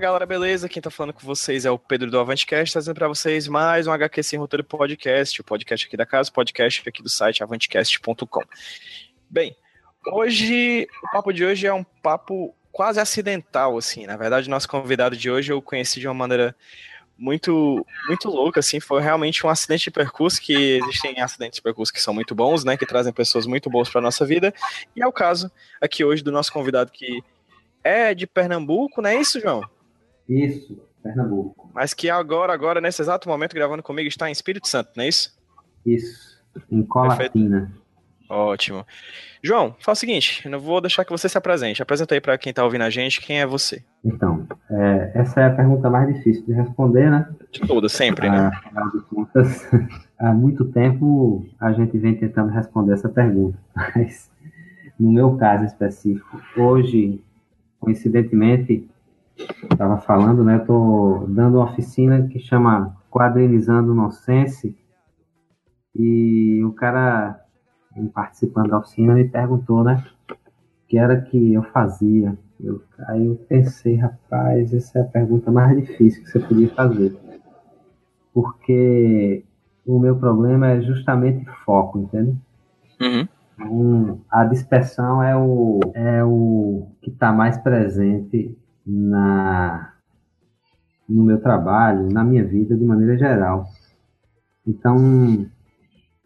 galera, beleza? Quem tá falando com vocês é o Pedro do Avantcast, trazendo para vocês mais um HQ Sem Roteiro Podcast, o podcast aqui da casa, o podcast aqui do site avantcast.com. Bem, hoje, o papo de hoje é um papo quase acidental, assim. Na verdade, nosso convidado de hoje eu conheci de uma maneira muito muito louca, assim, foi realmente um acidente de percurso, que existem acidentes de percurso que são muito bons, né, que trazem pessoas muito boas para nossa vida, e é o caso aqui hoje do nosso convidado que é de Pernambuco, não é isso, João? Isso, Pernambuco. Mas que agora, agora, nesse exato momento, gravando comigo, está em Espírito Santo, não é isso? Isso, em Colatina. Ótimo. João, fala o seguinte, eu não vou deixar que você se apresente. Apresenta aí para quem está ouvindo a gente, quem é você? Então, é, essa é a pergunta mais difícil de responder, né? De todas, sempre, né? de contas, há muito tempo a gente vem tentando responder essa pergunta, mas no meu caso específico, hoje coincidentemente, estava falando, né? Estou dando uma oficina que chama Quadrinizando Nonsense e o cara, participando da oficina, me perguntou, né? O que era que eu fazia. Eu, aí eu pensei, rapaz, essa é a pergunta mais difícil que você podia fazer. Porque o meu problema é justamente foco, entende? Uhum. Então, a dispersão é o, é o que está mais presente na, no meu trabalho, na minha vida de maneira geral. Então,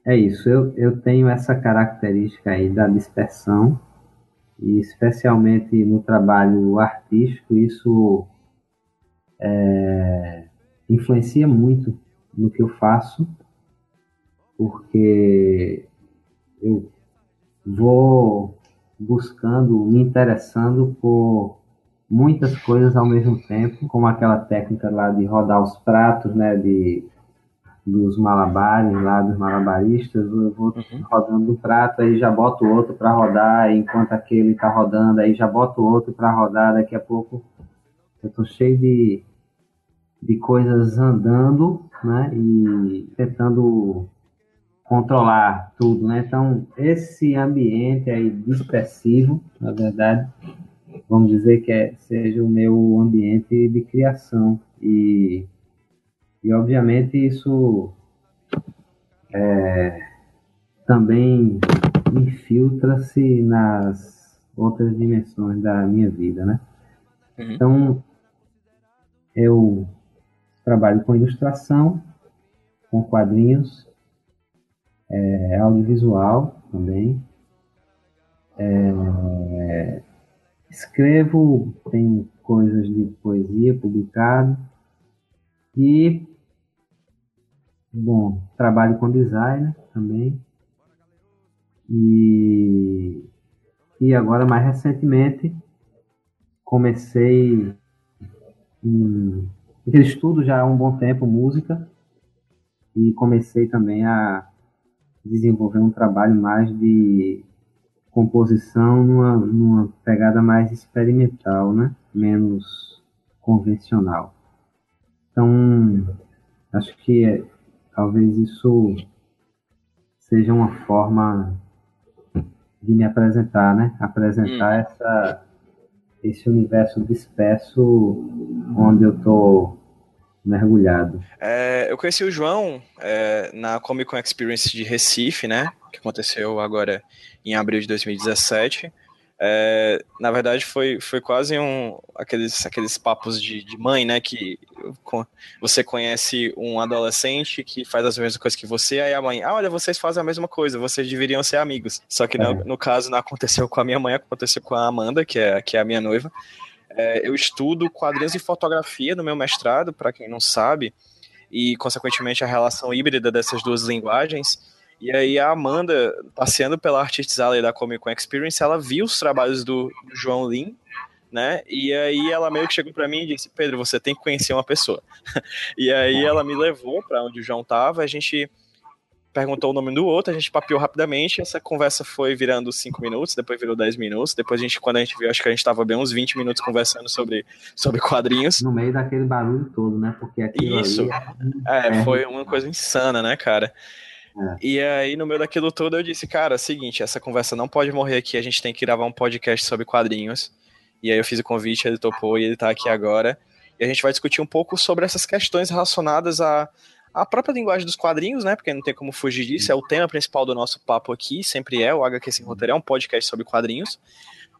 é isso. Eu, eu tenho essa característica aí da dispersão, e especialmente no trabalho artístico, isso é, influencia muito no que eu faço, porque eu vou buscando, me interessando por muitas coisas ao mesmo tempo, como aquela técnica lá de rodar os pratos, né, de dos malabares lá dos malabaristas, eu vou uhum. rodando um prato, aí já boto outro para rodar, enquanto aquele está rodando, aí já boto outro para rodar, daqui a pouco eu tô cheio de, de coisas andando, né, e tentando controlar tudo, né? Então, esse ambiente aí dispersivo, na verdade, vamos dizer que é, seja o meu ambiente de criação e, e obviamente isso é, também infiltra-se nas outras dimensões da minha vida, né? Uhum. Então, eu trabalho com ilustração, com quadrinhos, é, audiovisual também. É, escrevo, tem coisas de poesia publicado e bom, trabalho com design também. E, e agora mais recentemente comecei em, estudo já há um bom tempo música e comecei também a desenvolver um trabalho mais de composição numa, numa pegada mais experimental, né? Menos convencional. Então, acho que é, talvez isso seja uma forma de me apresentar, né? Apresentar hum. essa, esse universo disperso onde eu estou mergulhado. É, eu conheci o João é, na Comic Con Experience de Recife, né? Que aconteceu agora em abril de 2017. É, na verdade, foi, foi quase um aqueles, aqueles papos de, de mãe, né? Que você conhece um adolescente que faz as mesmas coisas que você, aí a mãe, ah, olha, vocês fazem a mesma coisa, vocês deveriam ser amigos. Só que é. no, no, caso não aconteceu com a minha mãe, aconteceu com a Amanda, que é, que é a minha noiva. É, eu estudo quadrinhos e fotografia no meu mestrado, para quem não sabe, e consequentemente a relação híbrida dessas duas linguagens. E aí a Amanda, passeando pela Artists Alley da Comic Con Experience, ela viu os trabalhos do, João Lin, né? E aí ela meio que chegou para mim e disse: "Pedro, você tem que conhecer uma pessoa". e aí ela me levou para onde o João tava, a gente perguntou o nome do outro, a gente papiou rapidamente, essa conversa foi virando 5 minutos, depois virou 10 minutos, depois a gente, quando a gente viu, acho que a gente tava bem uns 20 minutos conversando sobre, sobre quadrinhos. No meio daquele barulho todo, né? Porque aquilo Isso, é, é, foi uma coisa insana, né, cara? É. E aí, no meio daquilo todo, eu disse, cara, é seguinte, essa conversa não pode morrer aqui, a gente tem que gravar um podcast sobre quadrinhos. E aí eu fiz o convite, ele topou e ele tá aqui agora. E a gente vai discutir um pouco sobre essas questões relacionadas à, à própria linguagem dos quadrinhos, né? Porque não tem como fugir disso, é o tema principal do nosso papo aqui, sempre é, o HQ Sem Roteiro é um podcast sobre quadrinhos.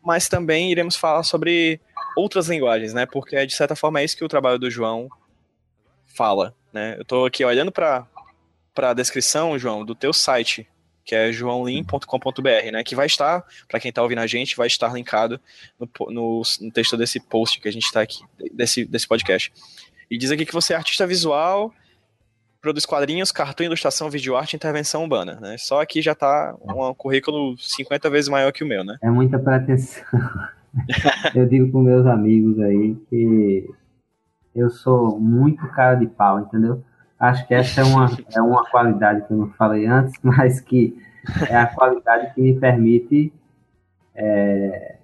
Mas também iremos falar sobre outras linguagens, né? Porque, de certa forma, é isso que o trabalho do João fala, né? Eu tô aqui olhando para para a descrição, João, do teu site, que é joãolim.com.br, né? Que vai estar, para quem está ouvindo a gente, vai estar linkado no, no, no texto desse post que a gente está aqui, desse, desse podcast. E diz aqui que você é artista visual, produz quadrinhos, cartão, ilustração, videoarte e intervenção urbana, né? Só aqui já está um currículo 50 vezes maior que o meu, né? É muita pretensão. eu digo para meus amigos aí que eu sou muito cara de pau, entendeu? Acho que essa é uma, é uma qualidade que eu não falei antes, mas que é a qualidade que me permite é,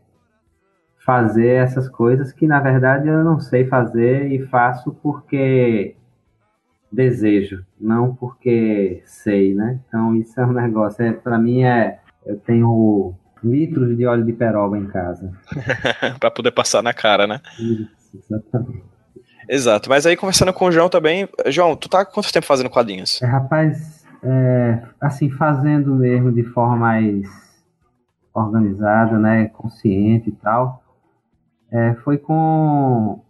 fazer essas coisas que, na verdade, eu não sei fazer e faço porque desejo, não porque sei, né? Então, isso é um negócio. É, Para mim, é, eu tenho litros de óleo de peroba em casa. para poder passar na cara, né? Isso, exatamente. Exato, mas aí conversando com o João também, João, tu tá quanto tempo fazendo quadrinhos? É, rapaz, é, assim, fazendo mesmo de forma mais organizada, né, consciente e tal, é, foi com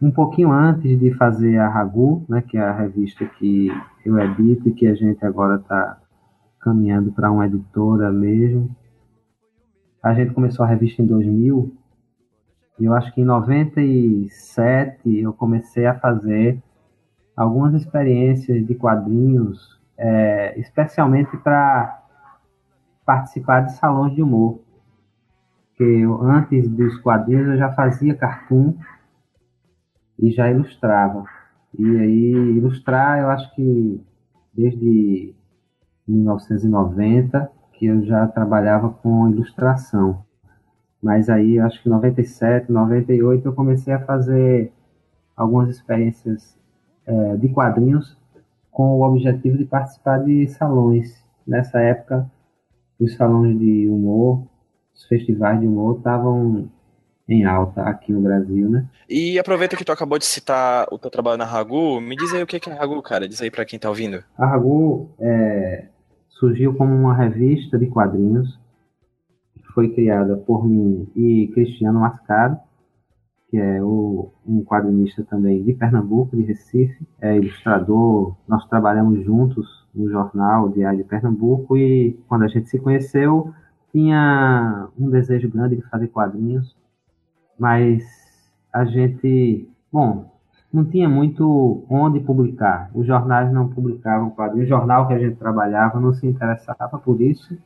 um pouquinho antes de fazer a Ragu, né, que é a revista que eu edito e que a gente agora está caminhando para uma editora mesmo. A gente começou a revista em 2000 e eu acho que em 97 eu comecei a fazer algumas experiências de quadrinhos, é, especialmente para participar de salões de humor. Porque eu, antes dos quadrinhos eu já fazia cartoon e já ilustrava. E aí, ilustrar, eu acho que desde 1990 que eu já trabalhava com ilustração. Mas aí, acho que em 97, 98, eu comecei a fazer algumas experiências é, de quadrinhos com o objetivo de participar de salões. Nessa época, os salões de humor, os festivais de humor estavam em alta aqui no Brasil, né? E aproveita que tu acabou de citar o teu trabalho na Ragu, me diz aí o que é a Ragu, cara, diz aí para quem tá ouvindo. A Ragu é, surgiu como uma revista de quadrinhos foi criada por mim e Cristiano Mascaro, que é o, um quadrinista também de Pernambuco, de Recife, é ilustrador. Nós trabalhamos juntos no jornal Diário de Pernambuco e quando a gente se conheceu, tinha um desejo grande de fazer quadrinhos, mas a gente, bom, não tinha muito onde publicar. Os jornais não publicavam quadrinhos. O jornal que a gente trabalhava não se interessava por isso.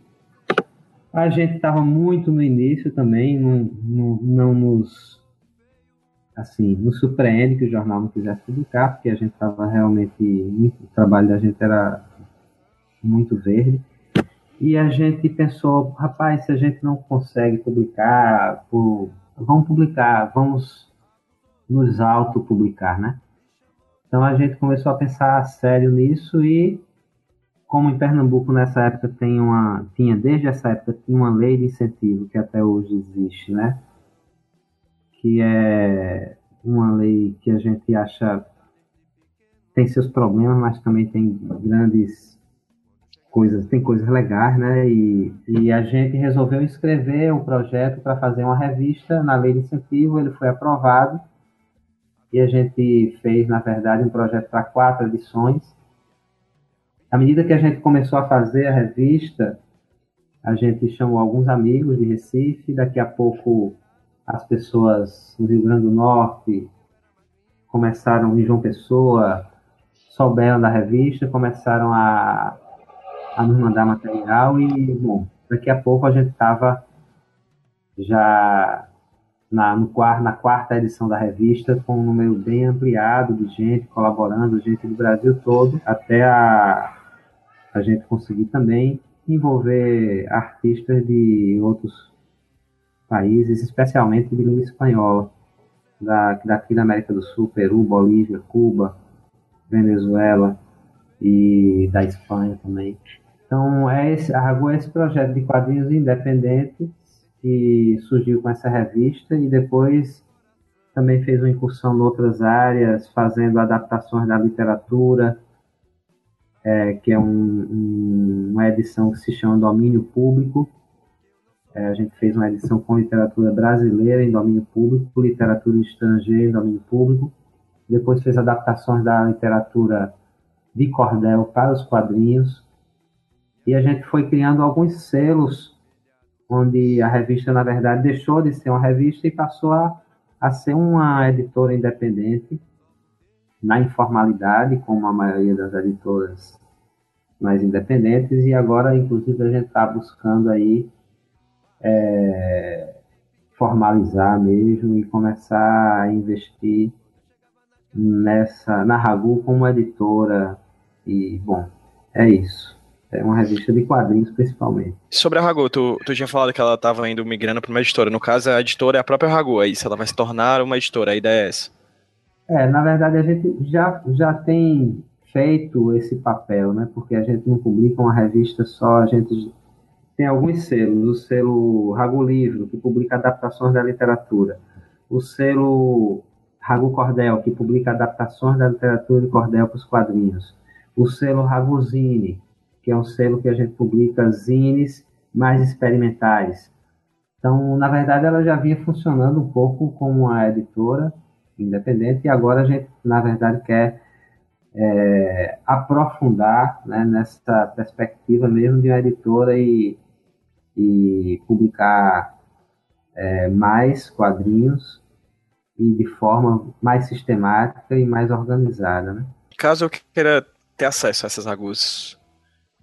A gente estava muito no início também, não, não, não nos assim, nos surpreende que o jornal não quisesse publicar, porque a gente estava realmente, o trabalho da gente era muito verde. E a gente pensou, rapaz, se a gente não consegue publicar, vamos publicar, vamos nos auto-publicar, né? Então a gente começou a pensar sério nisso e como em Pernambuco nessa época tem uma, tinha desde essa época tinha uma lei de incentivo que até hoje existe, né? Que é uma lei que a gente acha tem seus problemas, mas também tem grandes coisas, tem coisas legais, né? E, e a gente resolveu escrever o projeto para fazer uma revista na lei de incentivo, ele foi aprovado e a gente fez, na verdade, um projeto para quatro edições. À medida que a gente começou a fazer a revista, a gente chamou alguns amigos de Recife, daqui a pouco as pessoas no Rio Grande do Norte começaram em João Pessoa, souberam da revista, começaram a, a nos mandar material e, bom, daqui a pouco a gente estava já na, no, na quarta edição da revista, com um número bem ampliado de gente colaborando, gente do Brasil todo, até a, a gente conseguir também envolver artistas de outros países, especialmente de língua espanhola, da, daqui da América do Sul, Peru, Bolívia, Cuba, Venezuela e da Espanha também. Então, é esse, a Ragu é esse projeto de quadrinhos independentes que surgiu com essa revista e depois também fez uma incursão em outras áreas, fazendo adaptações da literatura, é, que é um, um, uma edição que se chama Domínio Público. É, a gente fez uma edição com literatura brasileira em domínio público, literatura estrangeira em domínio público. Depois fez adaptações da literatura de cordel para os quadrinhos. E a gente foi criando alguns selos onde a revista, na verdade, deixou de ser uma revista e passou a, a ser uma editora independente, na informalidade, como a maioria das editoras mais independentes, e agora, inclusive, a gente está buscando aí é, formalizar mesmo e começar a investir nessa na Ragu como editora e bom é isso é uma revista de quadrinhos, principalmente. Sobre a Ragu, tu, tu tinha falado que ela estava indo migrando para uma editora. No caso, a editora é a própria Ragu, aí se ela vai se tornar uma editora, a ideia é essa. É, na verdade, a gente já, já tem feito esse papel, né? Porque a gente não publica uma revista só, a gente tem alguns selos. O selo Ragu Livro, que publica adaptações da literatura. O selo Ragu Cordel, que publica adaptações da literatura de cordel para os quadrinhos. O selo Raguzine, que é um selo que a gente publica zines mais experimentais. Então, na verdade, ela já vinha funcionando um pouco como uma editora independente e agora a gente, na verdade, quer é, aprofundar né, nessa perspectiva mesmo de uma editora e, e publicar é, mais quadrinhos e de forma mais sistemática e mais organizada. Né? Caso eu queira ter acesso a essas agulhas,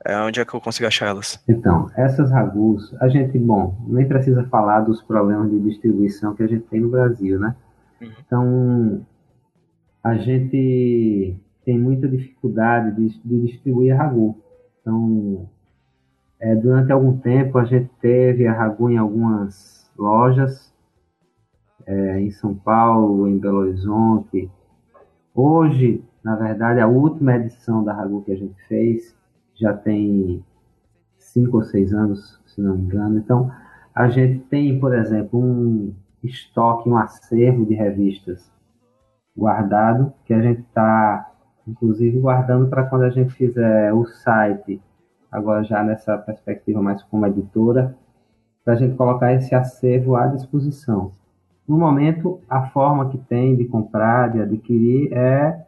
é onde é que eu consigo achar elas? Então, essas ragus, a gente, bom, nem precisa falar dos problemas de distribuição que a gente tem no Brasil, né? Uhum. Então, a gente tem muita dificuldade de, de distribuir a ragu. Então, é, durante algum tempo a gente teve a ragu em algumas lojas, é, em São Paulo, em Belo Horizonte. Hoje, na verdade, a última edição da ragu que a gente fez já tem cinco ou seis anos, se não me engano. Então, a gente tem, por exemplo, um estoque, um acervo de revistas guardado, que a gente está, inclusive, guardando para quando a gente fizer o site, agora já nessa perspectiva mais como editora, para a gente colocar esse acervo à disposição. No momento, a forma que tem de comprar, de adquirir, é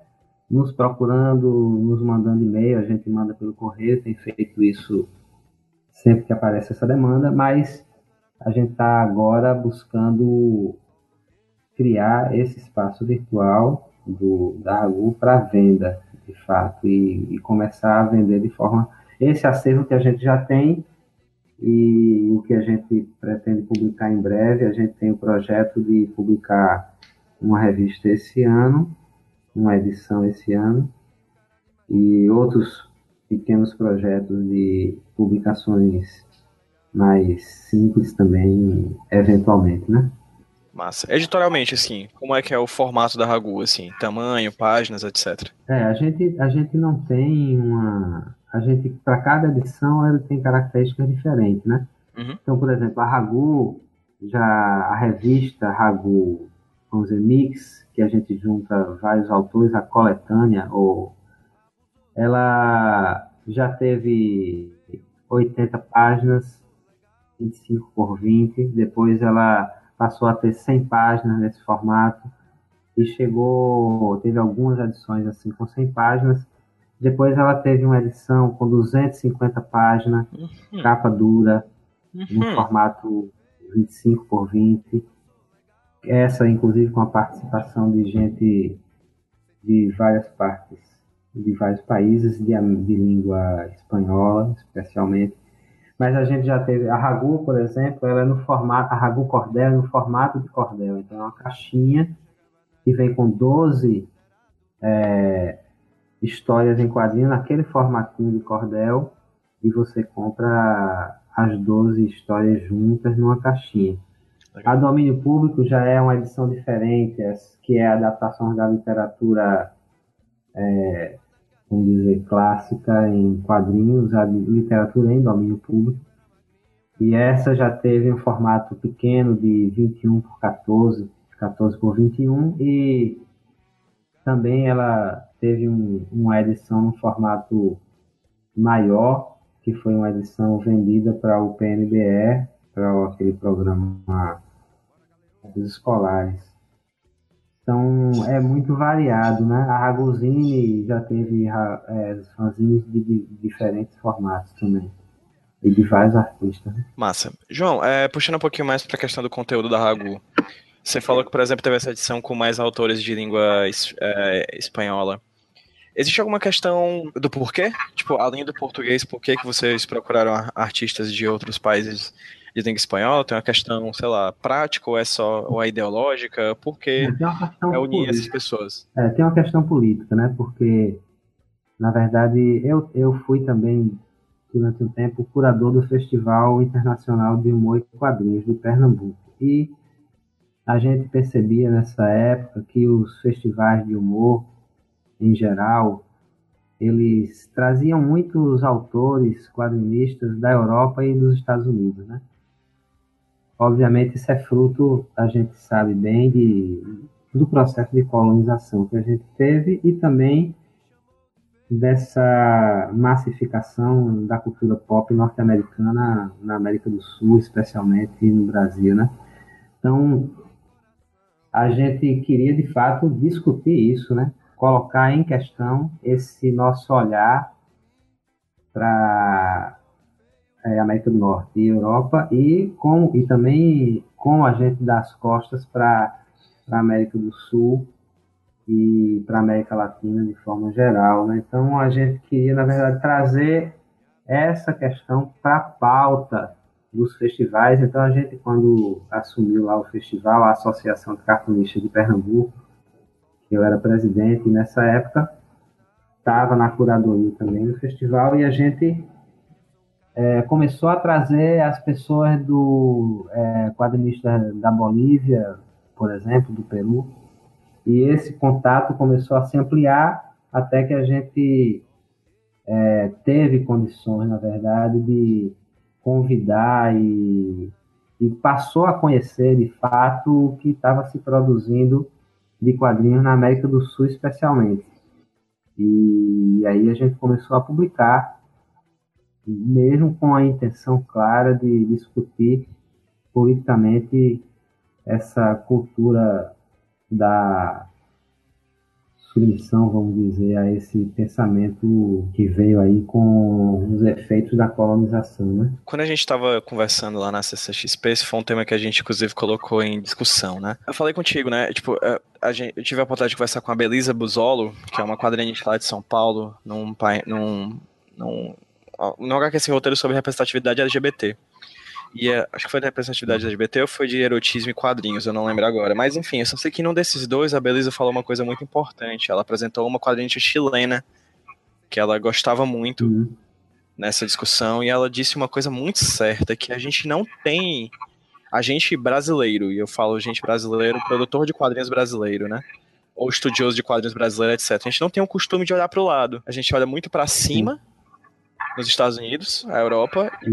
nos procurando, nos mandando e-mail, a gente manda pelo correio, tem feito isso sempre que aparece essa demanda, mas a gente está agora buscando criar esse espaço virtual do, da Ragu para venda, de fato, e, e, começar a vender de forma. Esse acervo que a gente já tem e o que a gente pretende publicar em breve, a gente tem o projeto de publicar uma revista esse ano uma edição esse ano e outros pequenos projetos de publicações mais simples também, eventualmente, né? Massa. Editorialmente, assim, como é que é o formato da Ragu, assim, tamanho, páginas, etc. É, a gente, a gente não tem uma... A gente, para cada edição, ela tem características diferentes, né? Uhum. Então, por exemplo, a Ragu, já a revista Ragu, vamos dizer, Mix, que a gente junta vários autores, a coletânea, ou ela já teve 80 páginas, 25 por 20. Depois ela passou a ter 100 páginas nesse formato e chegou, teve algumas edições assim com 100 páginas. Depois ela teve uma edição com 250 páginas, uhum. capa dura, uhum. no formato 25 por 20. Essa, inclusive, com a participação de gente de várias partes, de vários países de, de língua espanhola, especialmente. Mas a gente já teve a Ragu, por exemplo, ela é no formato, a Ragu Cordel é no formato de cordel. Então é uma caixinha que vem com 12 é, histórias em quadrinho naquele formatinho de cordel e você compra as 12 histórias juntas numa caixinha. A domínio público já é uma edição diferente, que é a adaptação da literatura, é, vamos dizer, clássica em quadrinhos, a literatura em domínio público. E essa já teve um formato pequeno de 21 por 14, 14 por 21, e também ela teve um, uma edição no formato maior, que foi uma edição vendida para o PNBR, para aquele programa dos escolares. Então é muito variado, né? A Ragozine já teve é, fanzines de, de, diferentes formatos também. E de vários artistas. Né? Massa. João, é, puxando um pouquinho mais para a questão do conteúdo da Ragu. Você falou que, por exemplo, teve essa edição com mais autores de língua é, espanhola. Existe alguma questão do porquê? Tipo, além do português, por que, que vocês procuraram artistas de outros países de língua espanhola? Tem uma questão, sei lá, prática ou é só ou é ideológica? Por que é, unir política. essas pessoas? É, tem uma questão política, né? Porque, na verdade, eu, eu fui também, durante um tempo, curador do Festival Internacional de Humor e Quadrinhos de Pernambuco. E a gente percebia nessa época que os festivais de humor em geral, eles traziam muitos autores, quadrinistas da Europa e dos Estados Unidos, né? Obviamente isso é fruto, a gente sabe bem, de, do processo de colonização que a gente teve e também dessa massificação da cultura pop norte-americana na América do Sul, especialmente no Brasil, né? Então, a gente queria de fato discutir isso, né? colocar em questão esse nosso olhar para é, América do Norte e Europa e com e também com a gente das costas para a América do Sul e para a América Latina de forma geral, né? Então a gente queria na verdade trazer essa questão para a pauta dos festivais. Então a gente quando assumiu lá o festival, a Associação de Cartunistas de Pernambuco eu era presidente nessa época, estava na curadoria também do festival e a gente é, começou a trazer as pessoas do é, quadrinista da Bolívia, por exemplo, do Peru, e esse contato começou a se ampliar até que a gente é, teve condições, na verdade, de convidar e, e passou a conhecer de fato o que estava se produzindo de quadrinhos na América do Sul, especialmente. E aí a gente começou a publicar, mesmo com a intenção clara de discutir politicamente essa cultura da submissão, vamos dizer, a esse pensamento que veio aí com os efeitos da colonização, né? Quando a gente estava conversando lá na CCXP, esse foi um tema que a gente, inclusive, colocou em discussão, né? Eu falei contigo, né? Tipo, é, gente, eu tive a oportunidade de conversar com a Belisa Buzolo, que é uma quadrinista lá de São Paulo, num, num, num, num HQC roteiro sobre representatividade LGBT. E é, acho que foi da representatividade LGBT ou foi de erotismo e quadrinhos, eu não lembro agora. Mas enfim, eu só sei que num desses dois a Belisa falou uma coisa muito importante. Ela apresentou uma quadrinista chilena que ela gostava muito uhum. nessa discussão e ela disse uma coisa muito certa que a gente não tem a gente brasileiro, e eu falo gente brasileiro, produtor de quadrinhos brasileiro, né? Ou estudioso de quadrinhos brasileiro, etc. A gente não tem o costume de olhar para o lado. A gente olha muito para cima nos Estados Unidos, a Europa e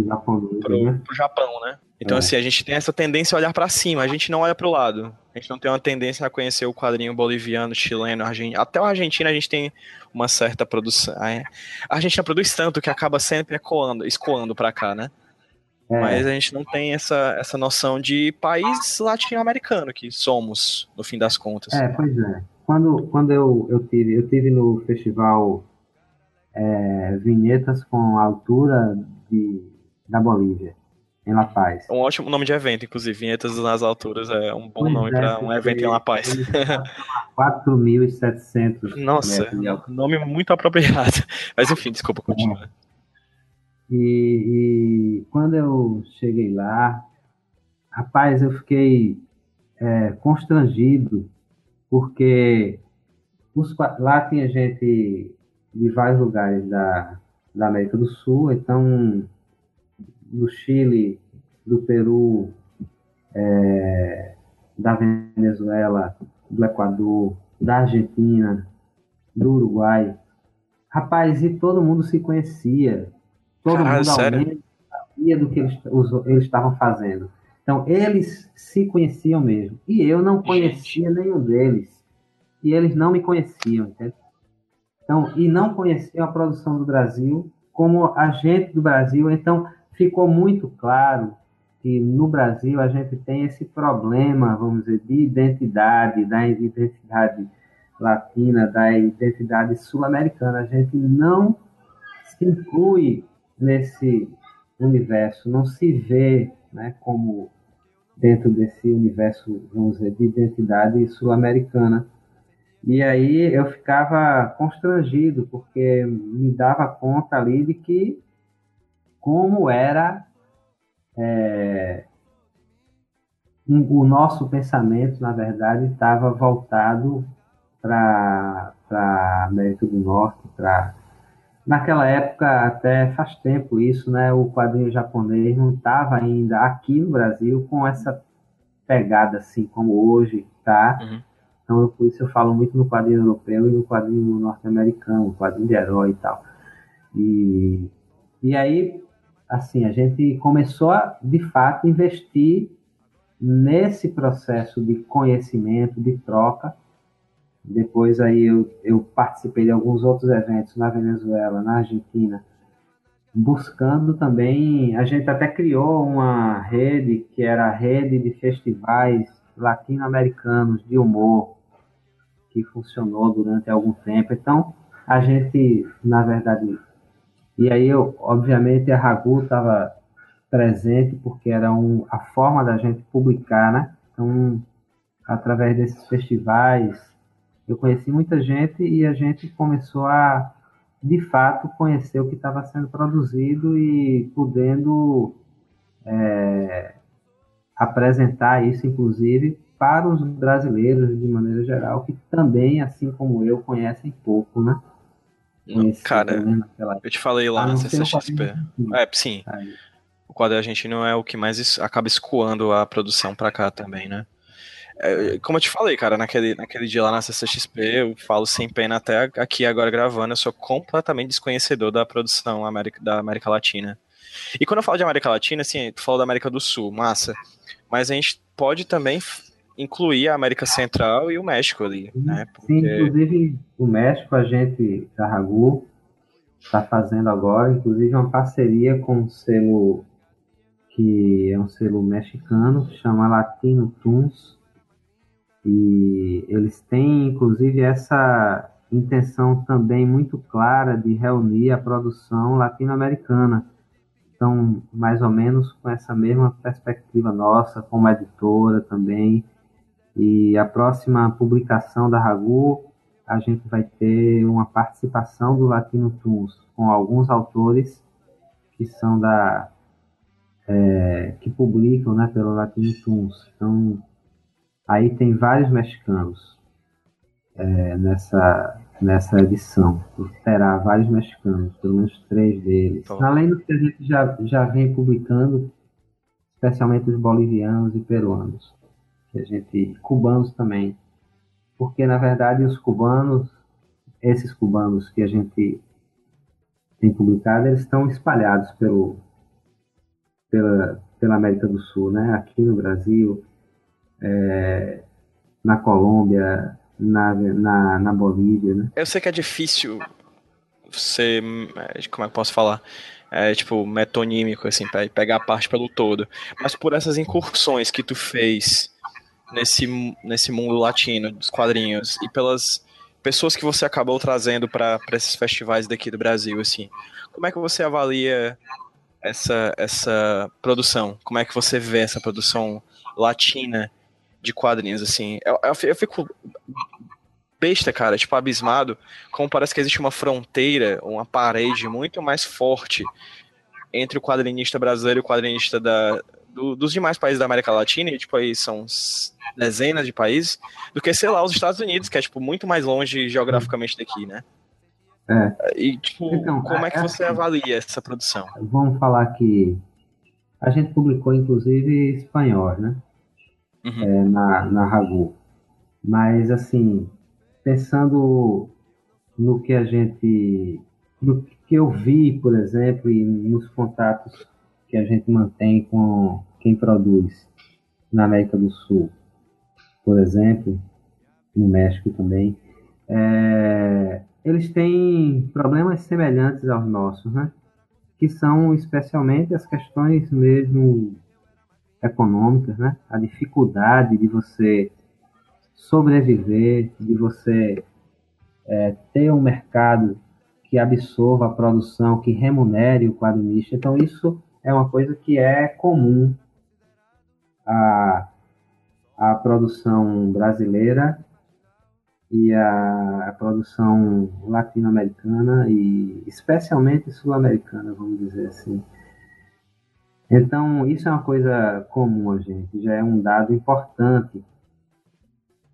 pro, né? pro Japão, né? Então, é. assim, a gente tem essa tendência a olhar para cima, a gente não olha para o lado. A gente não tem uma tendência a conhecer o quadrinho boliviano, chileno, argentino. Até o argentino a gente tem uma certa produção. A Argentina produz tanto que acaba sempre ecoando, escoando para cá, né? É. Mas a gente não tem essa, essa noção de país latino-americano que somos, no fim das contas. É, pois é. Quando, quando eu, eu tive, eu tive no festival é, Vinhetas com a altura de, da Bolívia em La Paz. Um ótimo nome de evento, inclusive. Vinhetas nas alturas é um bom pois nome é, para um evento em La Paz. 4.700. Nossa, nome muito apropriado. Mas enfim, desculpa, continua. E, e, quando eu cheguei lá, rapaz, eu fiquei é, constrangido, porque os, lá tinha gente de vários lugares da, da América do Sul, então do Chile, do Peru, é, da Venezuela, do Equador, da Argentina, do Uruguai. Rapaz, e todo mundo se conhecia. Todo Caralho, mundo menos sabia do que eles, eles estavam fazendo. Então, eles se conheciam mesmo. E eu não conhecia nenhum deles. E eles não me conheciam, entende? Então, e não conheciam a produção do Brasil como agente do Brasil. Então, ficou muito claro que no Brasil a gente tem esse problema, vamos dizer, de identidade, da identidade latina, da identidade sul-americana. A gente não se inclui nesse universo, não se vê né, como dentro desse universo, vamos dizer, de identidade sul-americana. E aí eu ficava constrangido, porque me dava conta ali de que como era é, o nosso pensamento, na verdade, estava voltado para a América do Norte, para naquela época até faz tempo isso, né? O quadrinho japonês não estava ainda aqui no Brasil com essa pegada assim como hoje, tá? Uhum. Então por isso eu falo muito no quadrinho europeu e no quadrinho norte-americano, quadrinho de herói e tal. E, e aí assim, a gente começou a, de fato, investir nesse processo de conhecimento, de troca. Depois aí eu, eu participei de alguns outros eventos na Venezuela, na Argentina, buscando também, a gente até criou uma rede que era a rede de festivais latino-americanos de humor, que funcionou durante algum tempo. Então, a gente, na verdade, e aí, eu, obviamente, a Ragu estava presente porque era um, a forma da gente publicar, né? Então, através desses festivais, eu conheci muita gente e a gente começou a, de fato, conhecer o que estava sendo produzido e podendo é, apresentar isso, inclusive, para os brasileiros de maneira geral, que também, assim como eu, conhecem pouco, né? Não, cara, eu te falei lá ah, na CCXP. É, sim. Aí. O quadro argentino é o que mais acaba escoando a produção pra cá também, né? É, como eu te falei, cara, naquele, naquele dia lá na CCXP, eu falo sem pena até aqui agora gravando, eu sou completamente desconhecedor da produção América, da América Latina. E quando eu falo de América Latina, assim, tu falou da América do Sul, massa. Mas a gente pode também incluir a América Central e o México ali, né? Porque... Sim, inclusive o México, a gente, da Ragu, está fazendo agora, inclusive uma parceria com um selo que é um selo mexicano, que chama Latino Tunes, e eles têm, inclusive, essa intenção também muito clara de reunir a produção latino-americana. Então, mais ou menos com essa mesma perspectiva nossa, como editora também, e a próxima publicação da Ragu, a gente vai ter uma participação do Latino Tunes com alguns autores que são da é, que publicam, né, pelo Latino Tunes. Então, aí tem vários mexicanos é, nessa nessa edição. Terá vários mexicanos, pelo menos três deles. Além do que a gente já já vem publicando, especialmente os bolivianos e peruanos a gente cubanos também, porque na verdade os cubanos, esses cubanos que a gente tem publicado, eles estão espalhados pelo pela, pela América do Sul, né? Aqui no Brasil, é, na Colômbia, na, na, na Bolívia, né? Eu sei que é difícil ser, como é que posso falar? É, tipo, metonímico, assim, pegar a parte pelo todo. Mas por essas incursões que tu fez nesse, nesse mundo latino dos quadrinhos e pelas pessoas que você acabou trazendo para esses festivais daqui do Brasil, assim, como é que você avalia essa, essa produção? Como é que você vê essa produção latina de quadrinhos, assim? Eu, eu, fico besta, cara, tipo, abismado, como parece que existe uma fronteira, uma parede muito mais forte entre o quadrinista brasileiro e o quadrinista da, do, dos demais países da América Latina, e tipo, aí são dezenas de países, do que, sei lá, os Estados Unidos, que é, tipo, muito mais longe geograficamente daqui, né? É. E, tipo, então, como é que é você assim, avalia essa produção? Vamos falar que a gente publicou, inclusive, espanhol, né? Uhum. É, na, na Ragu. Mas, assim, pensando no que a gente. no que eu vi, por exemplo, e nos contatos que a gente mantém com quem produz na América do Sul, por exemplo, no México também, é, eles têm problemas semelhantes aos nossos, né? Que são especialmente as questões mesmo econômicas, né? A dificuldade de você sobreviver, de você é, ter um mercado que absorva a produção, que remunere o quadrinista. Então, isso é uma coisa que é comum à, à produção brasileira e à, à produção latino-americana e especialmente sul-americana, vamos dizer assim. Então, isso é uma coisa comum gente, já é um dado importante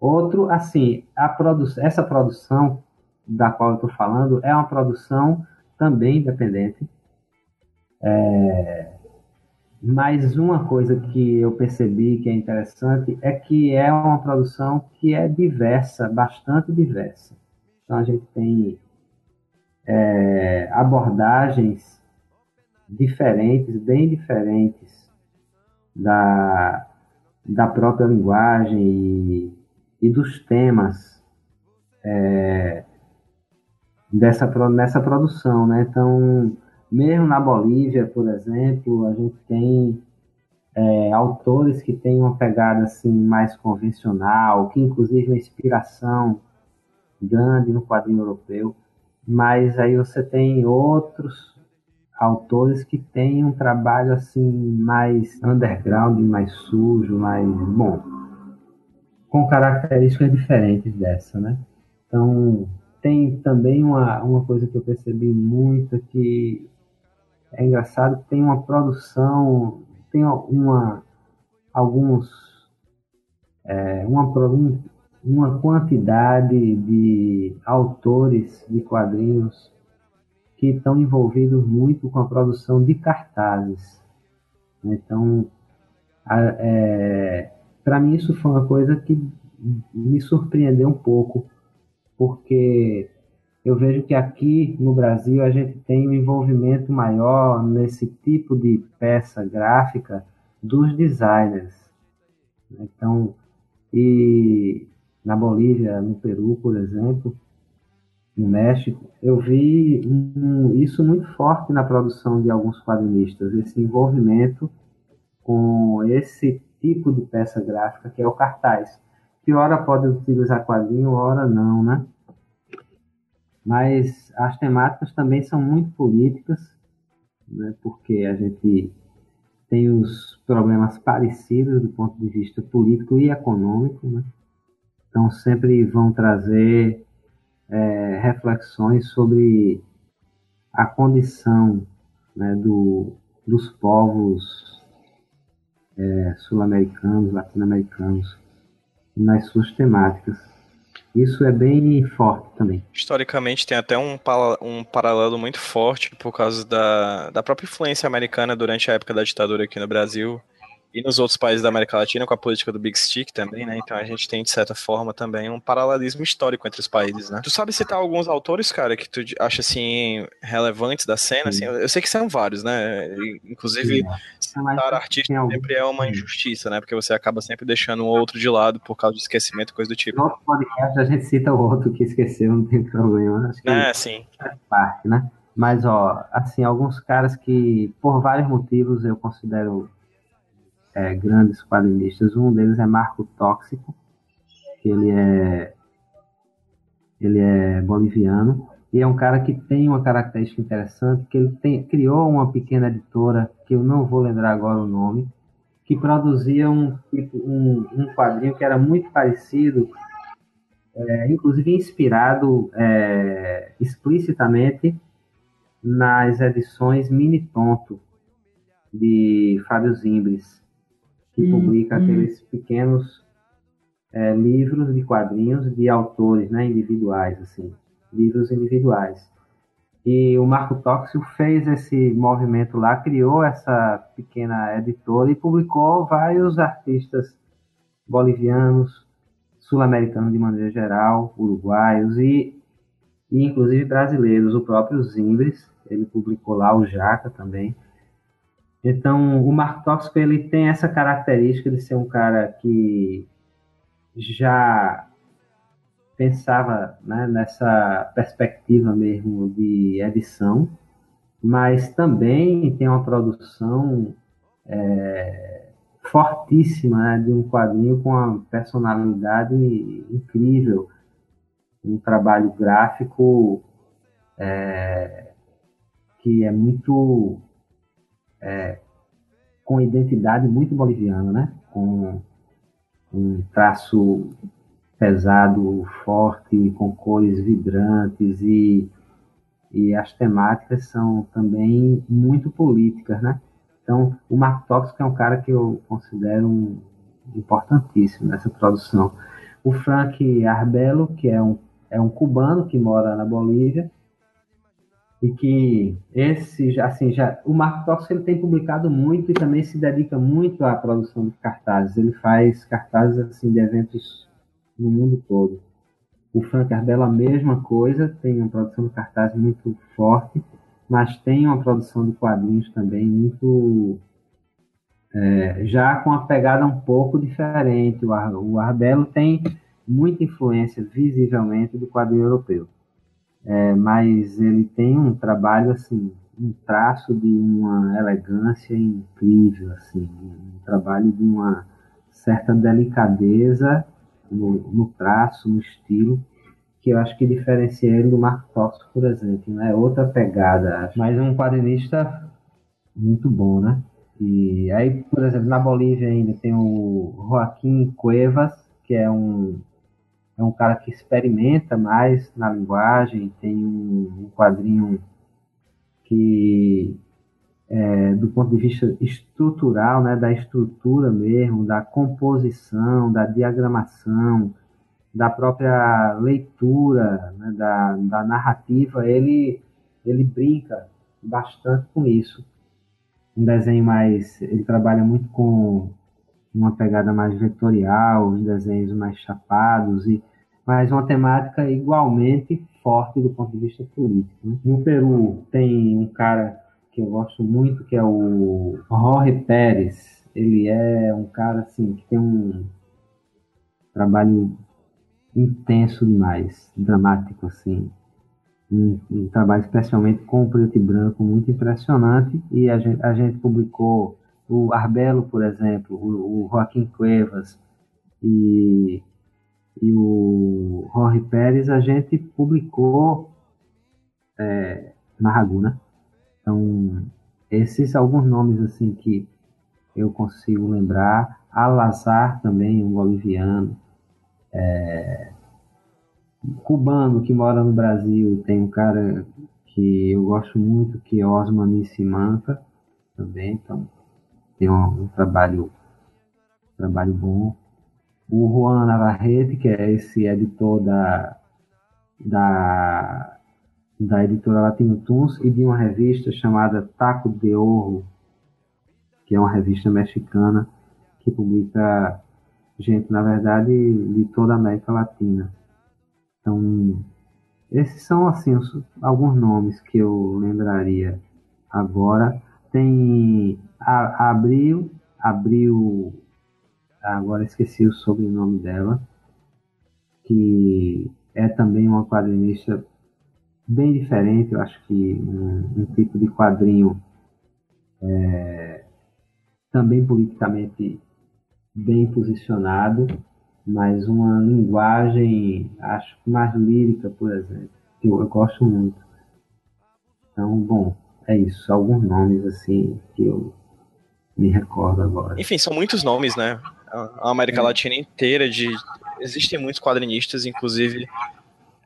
Outro, assim, produ essa produção da qual eu estou falando é uma produção também independente. É, mas uma coisa que eu percebi que é interessante é que é uma produção que é diversa, bastante diversa. Então a gente tem é, abordagens diferentes, bem diferentes da, da própria linguagem e e dos temas é, dessa nessa produção, né? Então, mesmo na Bolívia, por exemplo, a gente tem é, autores que têm uma pegada assim mais convencional, que inclusive uma inspiração grande no quadrinho europeu, mas aí você tem outros autores que têm um trabalho assim mais underground, mais sujo, mais bom com características diferentes dessa, né? Então, tem também uma, uma coisa que eu percebi muito que é engraçado, tem uma produção, tem uma, alguns, é, uma, uma quantidade de autores de quadrinhos que estão envolvidos muito com a produção de cartazes. Então, é, para mim isso foi uma coisa que me surpreendeu um pouco, porque eu vejo que aqui no Brasil a gente tem um envolvimento maior nesse tipo de peça gráfica dos designers. Então, e na Bolívia, no Peru, por exemplo, no México, eu vi um, isso muito forte na produção de alguns quadrinistas, esse envolvimento com esse tipo de peça gráfica, que é o cartaz. Que ora pode utilizar quadrinho, ora não, né? Mas as temáticas também são muito políticas, né? porque a gente tem os problemas parecidos do ponto de vista político e econômico, né? Então sempre vão trazer é, reflexões sobre a condição né, do, dos povos é, sul-americanos, latino-americanos, nas suas temáticas. Isso é bem forte também. Historicamente, tem até um, um paralelo muito forte por causa da, da própria influência americana durante a época da ditadura aqui no Brasil, e nos outros países da América Latina com a política do Big Stick também, né? Então a gente tem, de certa forma, também um paralelismo histórico entre os países, né? Tu sabe citar alguns autores, cara, que tu acha, assim, relevantes da cena? Assim, eu sei que são vários, né? Inclusive, citar artista sempre é uma injustiça, né? Porque você acaba sempre deixando o outro de lado por causa de esquecimento, coisa do tipo. No outro podcast a gente cita o outro que esqueceu, não tem problema. Acho que é, sim. Faz parte, né? Mas, ó, assim, alguns caras que, por vários motivos, eu considero é, grandes quadrinistas. Um deles é Marco Tóxico, que ele é, ele é boliviano. E é um cara que tem uma característica interessante, que ele tem, criou uma pequena editora, que eu não vou lembrar agora o nome, que produzia um, um, um quadrinho que era muito parecido, é, inclusive inspirado é, explicitamente nas edições Mini Tonto, de Fábio Zimbres que hum, publica hum. aqueles pequenos é, livros de quadrinhos de autores né, individuais, assim, livros individuais. E o Marco Tóxio fez esse movimento lá, criou essa pequena editora e publicou vários artistas bolivianos, sul-americanos de maneira geral, uruguaios e, e inclusive brasileiros. O próprio Zimbres, ele publicou lá, o Jaca também. Então, o Marco Tóxico ele tem essa característica de ser um cara que já pensava né, nessa perspectiva mesmo de edição, mas também tem uma produção é, fortíssima né, de um quadrinho com uma personalidade incrível, um trabalho gráfico é, que é muito é, com identidade muito boliviana, né? Com um traço pesado, forte, com cores vibrantes e, e as temáticas são também muito políticas, né? Então, o Marco Tóxico é um cara que eu considero um, importantíssimo nessa produção. O Frank Arbelo, que é um, é um cubano que mora na Bolívia, e que esse assim já o Marco Tóxico ele tem publicado muito e também se dedica muito à produção de cartazes. Ele faz cartazes assim de eventos no mundo todo. O Frank Arbella a mesma coisa tem uma produção de cartazes muito forte mas tem uma produção de quadrinhos também muito é, já com a pegada um pouco diferente. O, Ar, o Arbelo tem muita influência visivelmente do quadrinho europeu é, mas ele tem um trabalho assim, um traço de uma elegância incrível, assim, um trabalho de uma certa delicadeza no, no traço, no estilo, que eu acho que diferencia ele do Marco Tóxico, por exemplo, né? Outra pegada, mas um quadrinista muito bom, né? E aí, por exemplo, na Bolívia ainda tem o Joaquim Cuevas, que é um é um cara que experimenta mais na linguagem, tem um, quadrinho que, é, do ponto de vista estrutural, né, da estrutura mesmo, da composição, da diagramação, da própria leitura, né, da, da narrativa, ele, ele brinca bastante com isso. Um desenho mais. Ele trabalha muito com uma pegada mais vetorial, os desenhos mais chapados, e, mas uma temática igualmente forte do ponto de vista político. Né? No Peru tem um cara que eu gosto muito, que é o Jorge Pérez. Ele é um cara assim que tem um trabalho intenso demais, dramático assim. Um, um trabalho especialmente com o preto e branco muito impressionante e a gente, a gente publicou o Arbelo, por exemplo, o, o Joaquim Cuevas e, e o Jorge Pérez, a gente publicou é, na Raguna. Então, esses alguns nomes assim que eu consigo lembrar. Alazar também, um boliviano. É, cubano que mora no Brasil, tem um cara que eu gosto muito, que é Osman Simanca também, então tem um, um trabalho, um trabalho bom. O Juan Navarrete, que é esse editor da, da, da editora Latino Tunes e de uma revista chamada Taco de Ouro, que é uma revista mexicana. que publica gente, na verdade, de toda a América Latina. Então, esses são, assim, os, alguns nomes que eu lembraria agora. Tem a, a Abril, Abril, agora esqueci o sobrenome dela, que é também uma quadrinista bem diferente, eu acho que um, um tipo de quadrinho é, também politicamente bem posicionado, mas uma linguagem, acho mais lírica, por exemplo, que eu, eu gosto muito. Então, bom, é isso. Alguns nomes, assim, que eu me recordo agora. Enfim, são muitos nomes, né? A América é. Latina inteira, de existem muitos quadrinistas, inclusive.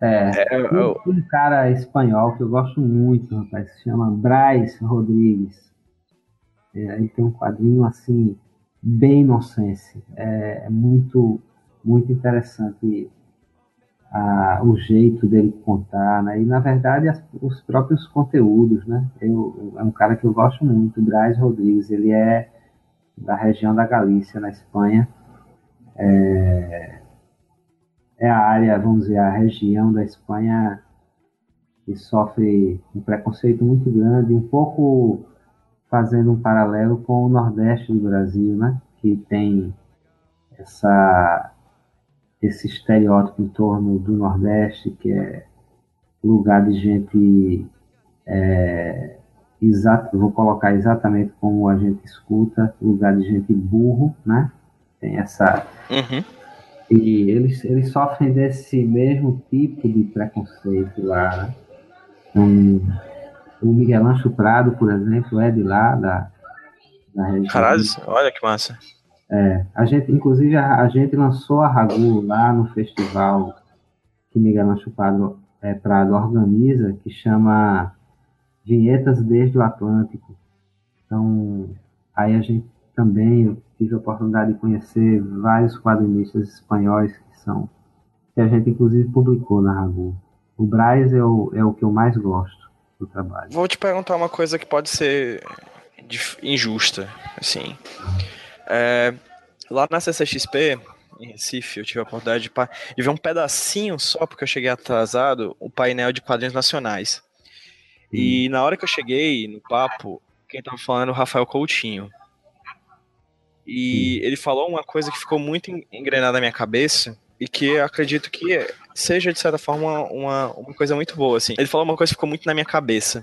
É, é um, um, cara espanhol que eu gosto muito, rapaz, se chama Braz Rodrigues. É, ele tem um quadrinho assim bem inocente. É, é muito, muito interessante a, o jeito dele contar, né? E na verdade as, os próprios conteúdos, né? Eu, é um cara que eu gosto muito, Braz Rodrigues. Ele é da região da Galícia, na Espanha. É, é a área, vamos dizer, a região da Espanha que sofre um preconceito muito grande, um pouco fazendo um paralelo com o Nordeste do Brasil, né? Que tem essa esse estereótipo em torno do Nordeste, que é lugar de gente é, exato, vou colocar exatamente como a gente escuta, lugar de gente burro, né? Tem essa uhum. e eles eles sofrem desse mesmo tipo de preconceito lá, né? Um, o Miguel Ancho Prado, por exemplo, é de lá, da, da região. Caralho, olha que massa. É, a gente, inclusive, a, a, gente lançou a Ragu lá no festival que Miguel Ancho Prado, é, Prado organiza, que chama Vinhetas desde o Atlântico. Então, aí a gente também tive a oportunidade de conhecer vários quadrinistas espanhóis que são que a gente inclusive publicou na Ragu. O Braz é o, é o que eu mais gosto do trabalho. Vou te perguntar uma coisa que pode ser injusta, assim. É, lá na CCXP, em Recife, eu tive a oportunidade de, ver um pedacinho só, porque eu cheguei atrasado, o painel de quadrinhos nacionais. E hum. na hora que eu cheguei no papo, quem tava falando era o Rafael Coutinho. E hum. ele falou uma coisa que ficou muito engrenada na minha cabeça, e que acredito que seja, de certa forma, uma, uma coisa muito boa, assim. Ele falou uma coisa que ficou muito na minha cabeça.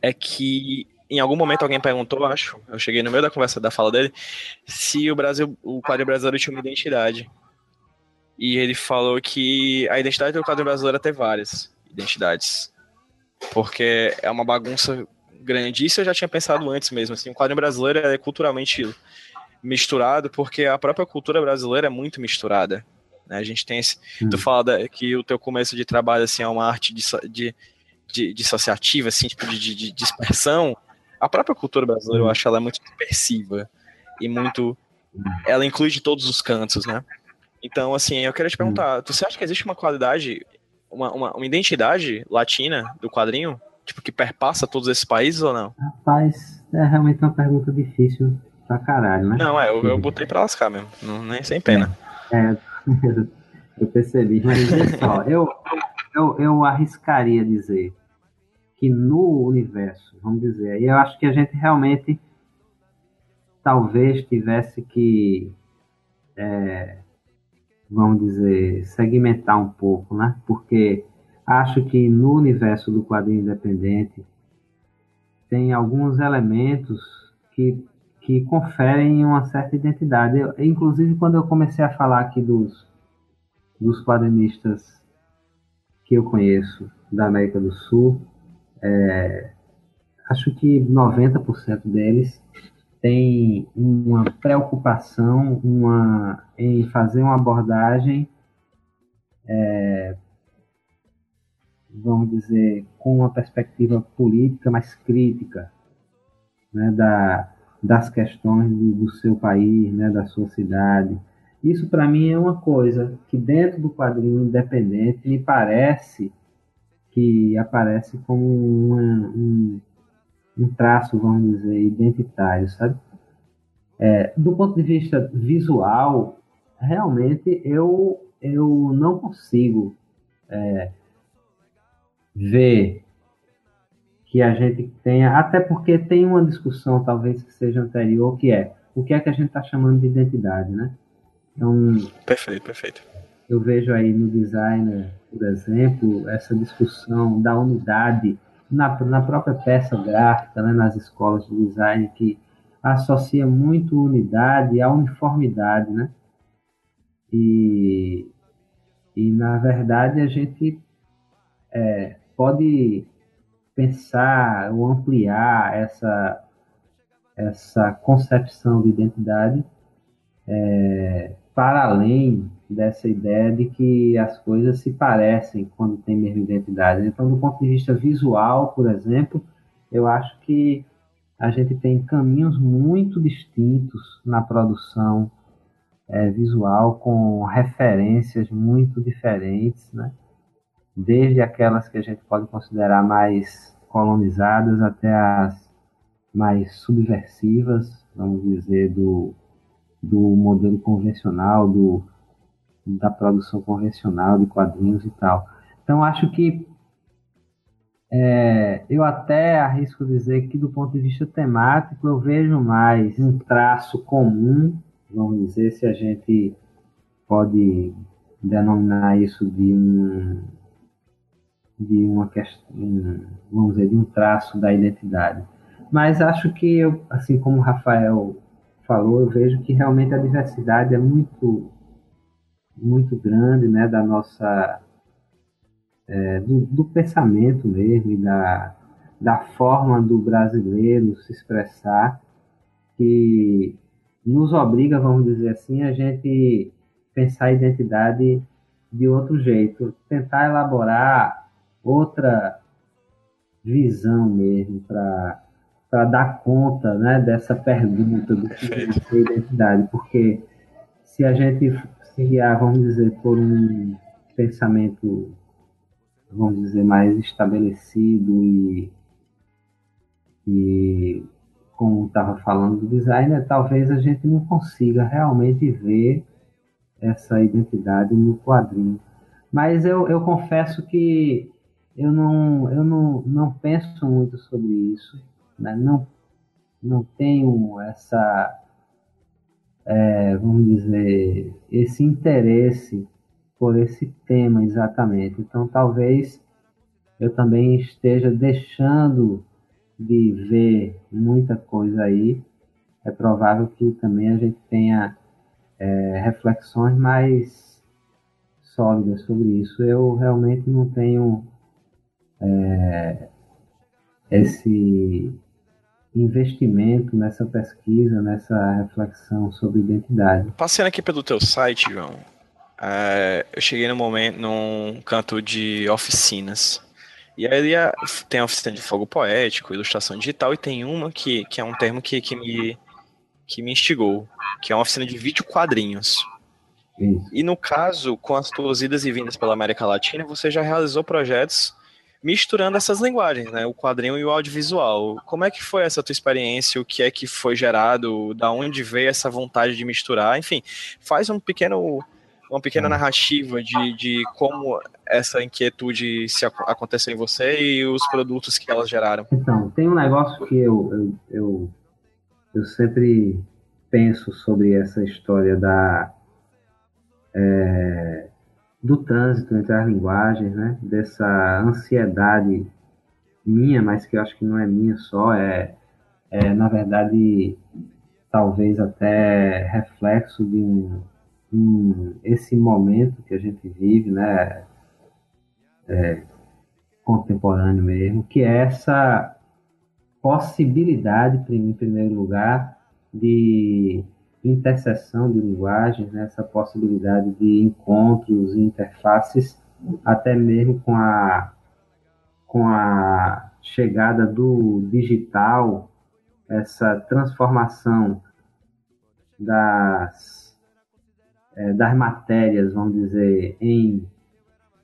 É que em algum momento alguém perguntou, acho, eu cheguei no meio da conversa da fala dele, se o Brasil, o quadro brasileiro tinha uma identidade. E ele falou que a identidade do quadro brasileiro é ter várias identidades. Porque é uma bagunça grande. Isso eu já tinha pensado antes mesmo. Assim, o quadro brasileiro é culturalmente misturado, porque a própria cultura brasileira é muito misturada. Né? A gente tem esse. Hum. Tu fala que o teu começo de trabalho assim, é uma arte de, de, de dissociativa, assim, tipo de, de, dispersão. A própria cultura brasileira, eu hum. acho ela muito dispersiva e muito. Ela inclui de todos os cantos, né? Então, assim, eu queria te hum. perguntar: tu acha que existe uma qualidade, uma, uma, uma identidade latina do quadrinho? Tipo, que perpassa todos esses países ou não? Rapaz, é realmente uma pergunta difícil pra caralho, né? Não, é, eu, eu botei pra lascar mesmo, não, nem sem pena. É, é eu percebi. Mas olha só, eu, eu, eu arriscaria dizer que no universo, vamos dizer, eu acho que a gente realmente talvez tivesse que, é, vamos dizer, segmentar um pouco, né? Porque acho que no universo do quadrinho independente tem alguns elementos que, que conferem uma certa identidade. Eu, inclusive, quando eu comecei a falar aqui dos, dos quadrinistas que eu conheço da América do Sul, é, acho que 90% deles têm uma preocupação uma, em fazer uma abordagem, é, vamos dizer, com uma perspectiva política mais crítica né, da, das questões do, do seu país, né, da sua cidade. Isso para mim é uma coisa que dentro do quadrinho independente me parece que aparece como uma, um, um traço, vamos dizer, identitário, sabe? É, do ponto de vista visual, realmente eu, eu não consigo é, ver que a gente tenha, até porque tem uma discussão talvez que seja anterior, que é o que é que a gente está chamando de identidade, né? Então, perfeito, perfeito. Eu vejo aí no designer, por exemplo, essa discussão da unidade na, na própria peça gráfica, né, nas escolas de design, que associa muito unidade à uniformidade, né? E, e na verdade, a gente é, pode pensar ou ampliar essa, essa concepção de identidade é, para além dessa ideia de que as coisas se parecem quando tem mesmo identidade. Então, do ponto de vista visual, por exemplo, eu acho que a gente tem caminhos muito distintos na produção é, visual, com referências muito diferentes, né? desde aquelas que a gente pode considerar mais colonizadas até as mais subversivas, vamos dizer, do, do modelo convencional, do, da produção convencional de quadrinhos e tal. Então, acho que é, eu até arrisco dizer que, do ponto de vista temático, eu vejo mais um traço comum, vamos dizer, se a gente pode denominar isso de um de uma questão, vamos dizer, de um traço da identidade. Mas acho que eu, assim como o Rafael falou, eu vejo que realmente a diversidade é muito muito grande, né, da nossa é, do, do, pensamento mesmo e da, da forma do brasileiro se expressar, que nos obriga, vamos dizer assim, a gente pensar a identidade de outro jeito, tentar elaborar outra visão mesmo para para dar conta né, dessa pergunta do que é identidade, porque se a gente se guiar, vamos dizer, por um pensamento vamos dizer, mais estabelecido e, e como estava falando do designer, talvez a gente não consiga realmente ver essa identidade no quadrinho. Mas eu, eu confesso que eu não, eu não, não penso muito sobre isso, né? não, não tenho essa, é, vamos dizer, esse interesse por esse tema exatamente. Então, talvez eu também esteja deixando de ver muita coisa aí. É provável que também a gente tenha é, reflexões mais sólidas sobre isso. Eu realmente não tenho é, esse investimento nessa pesquisa, nessa reflexão sobre identidade. Passando aqui pelo teu site, João, é, eu cheguei no momento num canto de oficinas. E aí tem a oficina de fogo poético, ilustração digital, e tem uma que, que é um termo que, que, me, que me instigou, que é uma oficina de vídeo quadrinhos. E no caso, com as tuas idas e vindas pela América Latina, você já realizou projetos misturando essas linguagens, né? O quadrinho e o audiovisual. Como é que foi essa tua experiência? O que é que foi gerado? Da onde veio essa vontade de misturar? Enfim, faz um pequeno uma pequena narrativa de, de como essa inquietude se aconteceu em você e os produtos que elas geraram. Então, tem um negócio que eu, eu, eu, eu sempre penso sobre essa história da é, do trânsito entre as linguagens, né? Dessa ansiedade minha, mas que eu acho que não é minha só, é, é na verdade talvez até reflexo de um esse momento que a gente vive, né, é, contemporâneo mesmo, que é essa possibilidade, em primeiro lugar, de interseção de linguagens, né, essa possibilidade de encontros e interfaces, até mesmo com a, com a chegada do digital, essa transformação das é, das matérias, vamos dizer, em,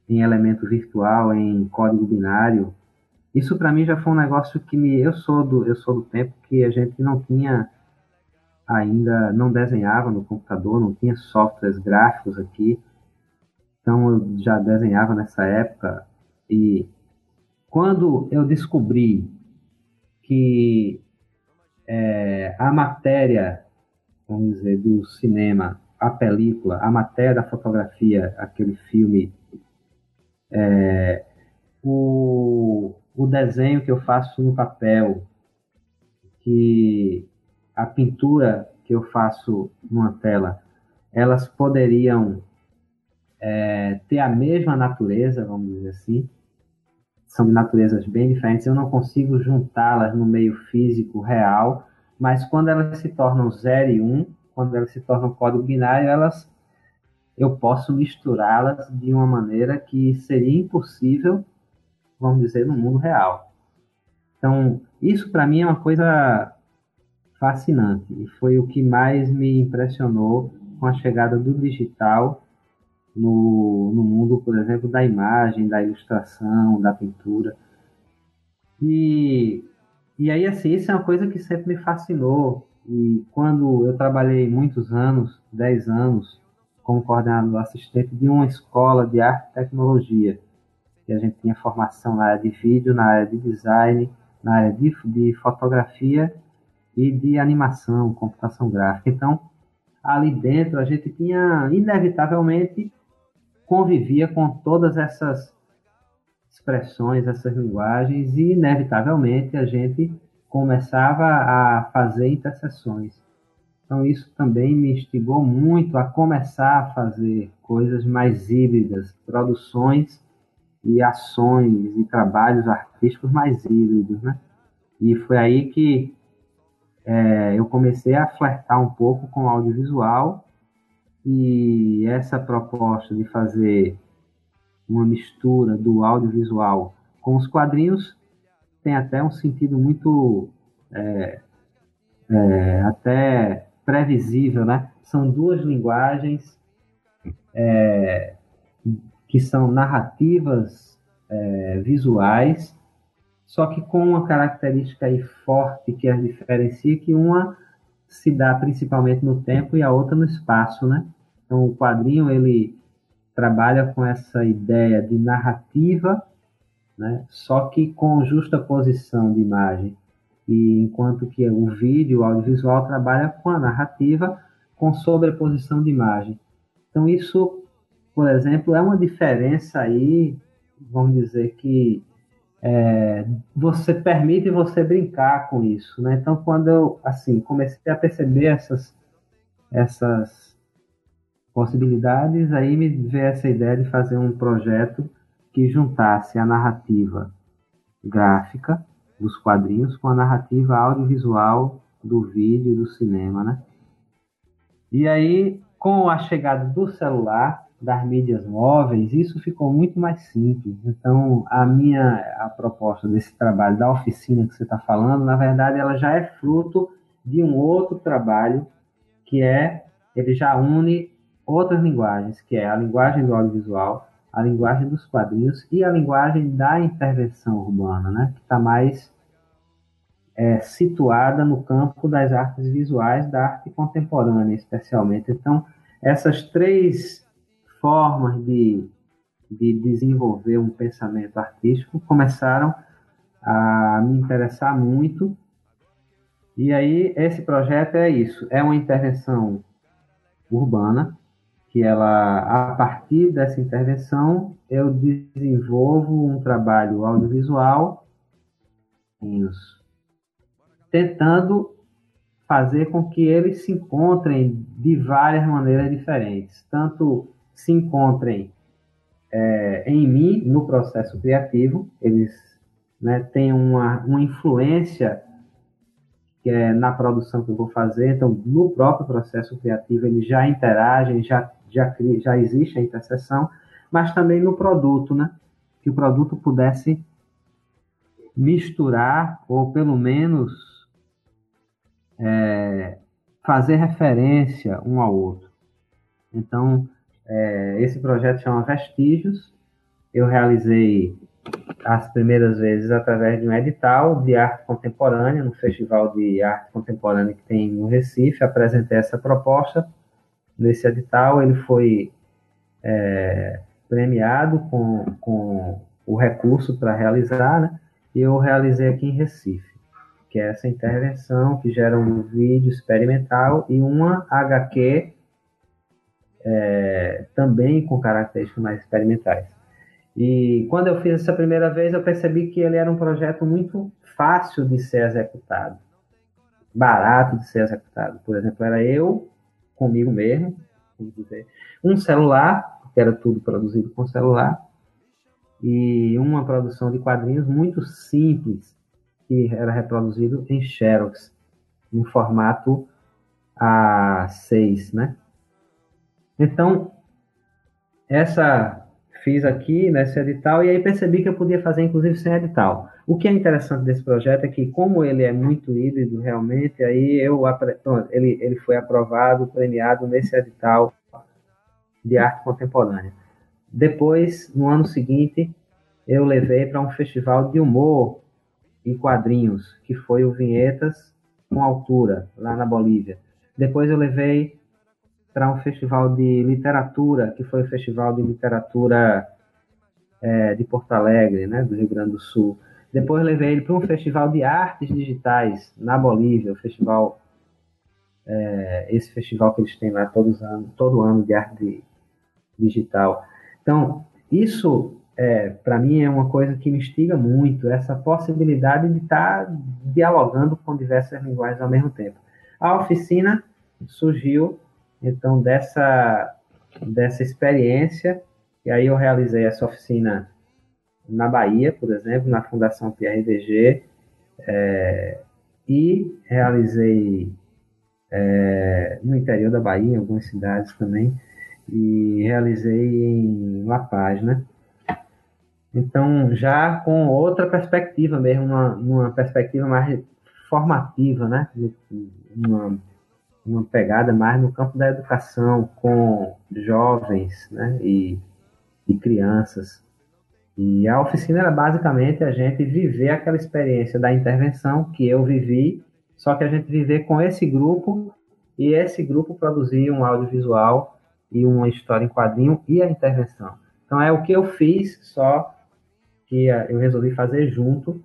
em elemento virtual, em código binário, isso para mim já foi um negócio que me. Eu sou do, eu sou do tempo que a gente não tinha ainda não desenhava no computador, não tinha softwares gráficos aqui. Então eu já desenhava nessa época e quando eu descobri que é, a matéria, vamos dizer, do cinema, a película, a matéria da fotografia, aquele filme, é, o, o desenho que eu faço no papel, que a pintura que eu faço numa tela, elas poderiam é, ter a mesma natureza, vamos dizer assim, são de naturezas bem diferentes, eu não consigo juntá-las no meio físico real, mas quando elas se tornam 0 e 1, um, quando elas se tornam código binário, elas eu posso misturá-las de uma maneira que seria impossível, vamos dizer, no mundo real. Então, isso para mim é uma coisa fascinante e foi o que mais me impressionou com a chegada do digital no, no mundo, por exemplo, da imagem, da ilustração, da pintura. E, e aí, assim, isso é uma coisa que sempre me fascinou. E quando eu trabalhei muitos anos, 10 anos, como coordenador assistente de uma escola de arte e tecnologia, que a gente tinha formação na área de vídeo, na área de design, na área de, de fotografia e de animação, computação gráfica. Então, ali dentro a gente tinha inevitavelmente convivia com todas essas expressões, essas linguagens, e inevitavelmente a gente começava a fazer interseções. Então, isso também me instigou muito a começar a fazer coisas mais híbridas, produções e ações e trabalhos artísticos mais híbridos, né? E foi aí que é, eu comecei a flertar um pouco com o audiovisual e essa proposta de fazer uma mistura do audiovisual com os quadrinhos tem até um sentido muito é, é, até previsível, né? São duas linguagens é, que são narrativas é, visuais, só que com uma característica aí forte que as diferencia, que uma se dá principalmente no tempo e a outra no espaço, né? Então, o quadrinho, ele trabalha com essa ideia de narrativa, né? Só que com justa posição de imagem. E enquanto que o vídeo, o audiovisual trabalha com a narrativa com sobreposição de imagem. Então, isso, por exemplo, é uma diferença aí, vamos dizer que é, você permite você brincar com isso, né? Então, quando eu, assim, comecei a perceber essas, essas possibilidades, aí me veio essa ideia de fazer um projeto que juntasse a narrativa gráfica dos quadrinhos com a narrativa audiovisual do vídeo e do cinema, né? E aí, com a chegada do celular, das mídias móveis, isso ficou muito mais simples. Então, a minha a proposta desse trabalho da oficina que você está falando, na verdade, ela já é fruto de um outro trabalho que é ele já une outras linguagens, que é a linguagem do audiovisual, a linguagem dos quadrinhos e a linguagem da intervenção urbana, né, que está mais é, situada no campo das artes visuais, da arte contemporânea, especialmente. Então, essas três formas de, de desenvolver um pensamento artístico começaram a me interessar muito. E aí, esse projeto é isso: é uma intervenção urbana, que ela, a partir dessa intervenção, eu desenvolvo um trabalho audiovisual tentando fazer com que eles se encontrem de várias maneiras diferentes, tanto se encontrem é, em mim no processo criativo, eles né, têm uma, uma influência que é na produção que eu vou fazer, então no próprio processo criativo eles já interagem, já, já, já existe a interseção, mas também no produto, né? Que o produto pudesse misturar, ou pelo menos é, fazer referência um ao outro. Então, é, esse projeto chama Vestígios. Eu realizei as primeiras vezes através de um edital de arte contemporânea, no Festival de Arte Contemporânea que tem no Recife, apresentei essa proposta. Nesse edital, ele foi é, premiado com, com o recurso para realizar, né? e eu realizei aqui em Recife, que é essa intervenção que gera um vídeo experimental e uma HQ é, também com características mais experimentais. E quando eu fiz essa primeira vez, eu percebi que ele era um projeto muito fácil de ser executado, barato de ser executado. Por exemplo, era eu comigo mesmo, dizer, um celular, que era tudo produzido com celular, e uma produção de quadrinhos muito simples, que era reproduzido em Xerox, no formato A6, né? Então, essa fiz aqui nesse edital e aí percebi que eu podia fazer inclusive sem edital. O que é interessante desse projeto é que como ele é muito híbrido realmente, aí eu ele ele foi aprovado, premiado nesse edital de arte contemporânea. Depois, no ano seguinte, eu levei para um festival de humor em quadrinhos, que foi o Vinhetas com Altura, lá na Bolívia. Depois eu levei para um festival de literatura, que foi o Festival de Literatura é, de Porto Alegre, né, do Rio Grande do Sul. Depois levei ele para um festival de artes digitais na Bolívia, o festival, é, esse festival que eles têm lá todos ano, todo ano de arte digital. Então, isso é, para mim é uma coisa que me instiga muito, essa possibilidade de estar tá dialogando com diversas linguagens ao mesmo tempo. A oficina surgiu então, dessa, dessa experiência, e aí eu realizei essa oficina na Bahia, por exemplo, na Fundação PRDG, é, e realizei é, no interior da Bahia, em algumas cidades também, e realizei em La Paz, né? Então, já com outra perspectiva mesmo, uma, uma perspectiva mais formativa, né? Uma, uma pegada mais no campo da educação com jovens né, e, e crianças. E a oficina era basicamente a gente viver aquela experiência da intervenção que eu vivi, só que a gente viver com esse grupo e esse grupo produzir um audiovisual e uma história em quadrinho e a intervenção. Então é o que eu fiz, só que eu resolvi fazer junto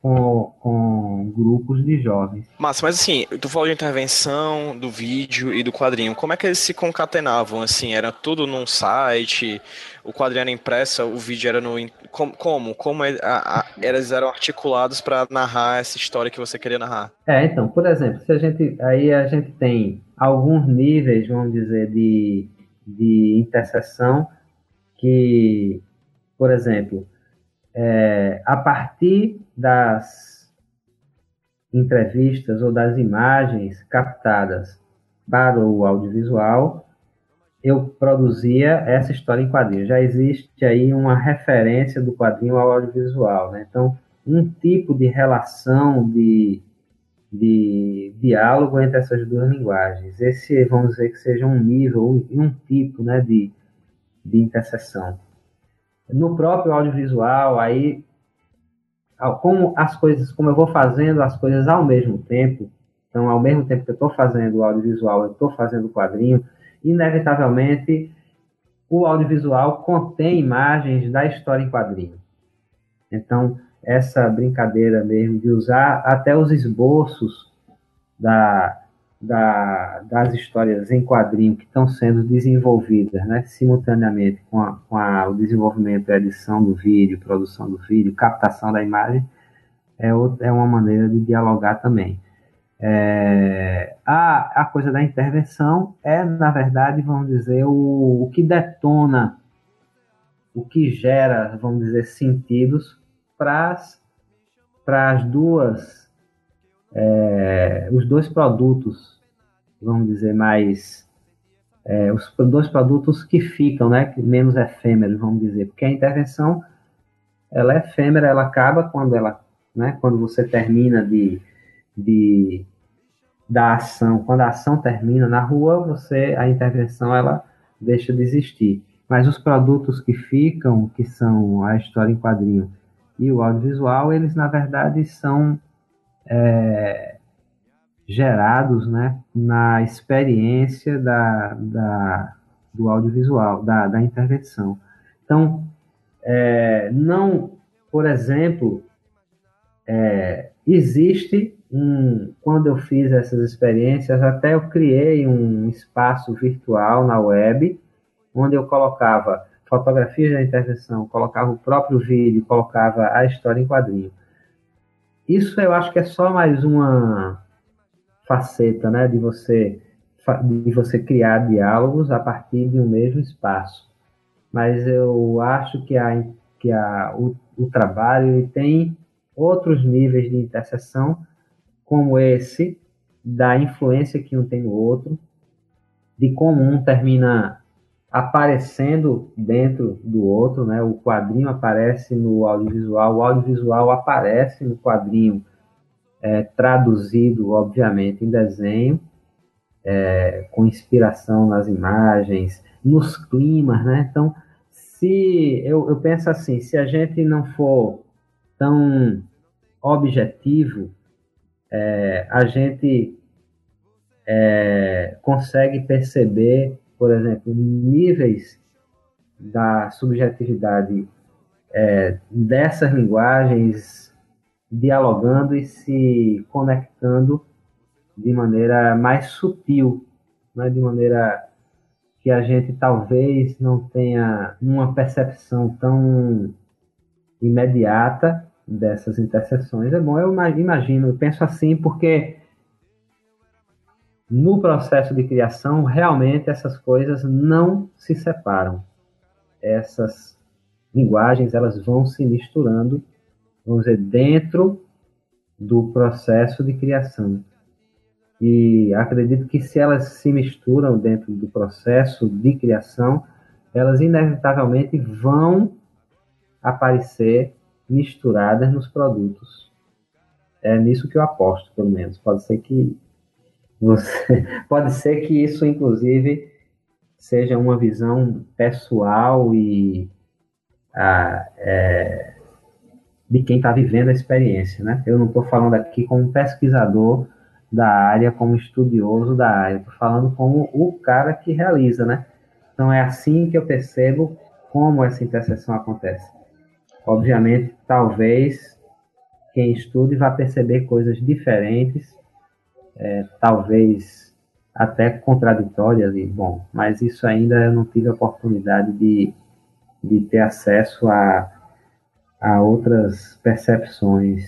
com, com grupos de jovens. Massa, mas assim, tu falou de intervenção, do vídeo e do quadrinho. Como é que eles se concatenavam? Assim, era tudo num site, o quadrinho era impresso, o vídeo era no. Como? Como, como a, a, eles eram articulados para narrar essa história que você queria narrar? É, então, por exemplo, se a gente. Aí a gente tem alguns níveis, vamos dizer, de, de interseção que, por exemplo, é, a partir das entrevistas ou das imagens captadas para o audiovisual, eu produzia essa história em quadrinho. Já existe aí uma referência do quadrinho ao audiovisual, né? Então, um tipo de relação de, de diálogo entre essas duas linguagens. Esse, vamos dizer que seja um nível e um, tipo, né, de, de interseção. No próprio audiovisual, aí como as coisas, como eu vou fazendo as coisas ao mesmo tempo, então ao mesmo tempo que eu estou fazendo o audiovisual, eu estou fazendo o quadrinho, inevitavelmente o audiovisual contém imagens da história em quadrinho. Então essa brincadeira mesmo de usar até os esboços da, da, das histórias em quadrinho que estão sendo desenvolvidas né, simultaneamente com, a, com a, o desenvolvimento e edição do vídeo, produção do vídeo, captação da imagem, é, é uma maneira de dialogar também. É, a, a coisa da intervenção é, na verdade, vamos dizer, o, o que detona, o que gera, vamos dizer, sentidos para as duas é, os dois produtos, vamos dizer, mais. É, os dois produtos que ficam, né, menos efêmeros, vamos dizer, porque a intervenção ela é efêmera, ela acaba quando ela, né, quando você termina de, de da ação, quando a ação termina na rua, você a intervenção ela deixa de existir. Mas os produtos que ficam, que são a história em quadrinho e o audiovisual, eles na verdade são é, gerados né, na experiência da, da, do audiovisual, da, da intervenção. Então, é, não, por exemplo, é, existe um, quando eu fiz essas experiências, até eu criei um espaço virtual na web, onde eu colocava fotografias da intervenção, colocava o próprio vídeo, colocava a história em quadrinho. Isso eu acho que é só mais uma faceta, né, de você de você criar diálogos a partir de um mesmo espaço. Mas eu acho que a, que a, o, o trabalho tem outros níveis de interseção, como esse, da influência que um tem no outro, de como um termina aparecendo dentro do outro, né? O quadrinho aparece no audiovisual, o audiovisual aparece no quadrinho, é, traduzido, obviamente, em desenho, é, com inspiração nas imagens, nos climas, né? Então, se eu, eu penso assim, se a gente não for tão objetivo, é, a gente é, consegue perceber por exemplo, níveis da subjetividade é, dessas linguagens dialogando e se conectando de maneira mais sutil, né, de maneira que a gente talvez não tenha uma percepção tão imediata dessas interseções. É bom, eu imagino, eu penso assim, porque no processo de criação, realmente essas coisas não se separam. Essas linguagens, elas vão se misturando, vamos dizer, dentro do processo de criação. E acredito que se elas se misturam dentro do processo de criação, elas inevitavelmente vão aparecer misturadas nos produtos. É nisso que eu aposto, pelo menos. Pode ser que você, pode ser que isso, inclusive, seja uma visão pessoal e a, é, de quem está vivendo a experiência, né? Eu não estou falando aqui como pesquisador da área, como estudioso da área, estou falando como o cara que realiza, né? Então é assim que eu percebo como essa interseção acontece. Obviamente, talvez quem estude vá perceber coisas diferentes é, talvez até contraditórias, e bom, mas isso ainda eu não tive a oportunidade de, de ter acesso a, a outras percepções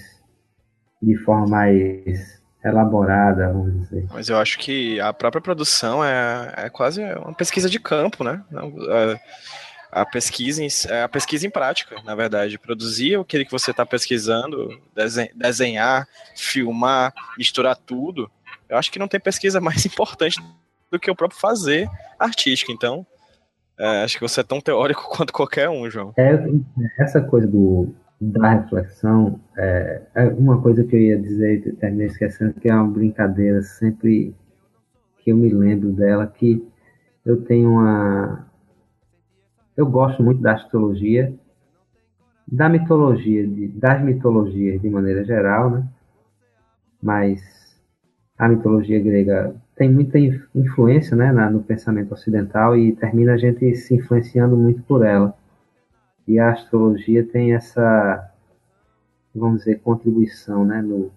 de forma mais elaborada, vamos dizer. Mas eu acho que a própria produção é, é quase uma pesquisa de campo, né? É, a pesquisa, em, é a pesquisa em prática, na verdade. Produzir o que você está pesquisando, desenhar, filmar, misturar tudo eu acho que não tem pesquisa mais importante do que o próprio fazer artístico. Então, é, acho que você é tão teórico quanto qualquer um, João. É, essa coisa do, da reflexão, é, é uma coisa que eu ia dizer e terminei esquecendo, que é uma brincadeira sempre que eu me lembro dela, que eu tenho uma... Eu gosto muito da astrologia, da mitologia, de, das mitologias de maneira geral, né? Mas a mitologia grega tem muita influência né, na, no pensamento ocidental e termina a gente se influenciando muito por ela. E a astrologia tem essa, vamos dizer, contribuição, né? No,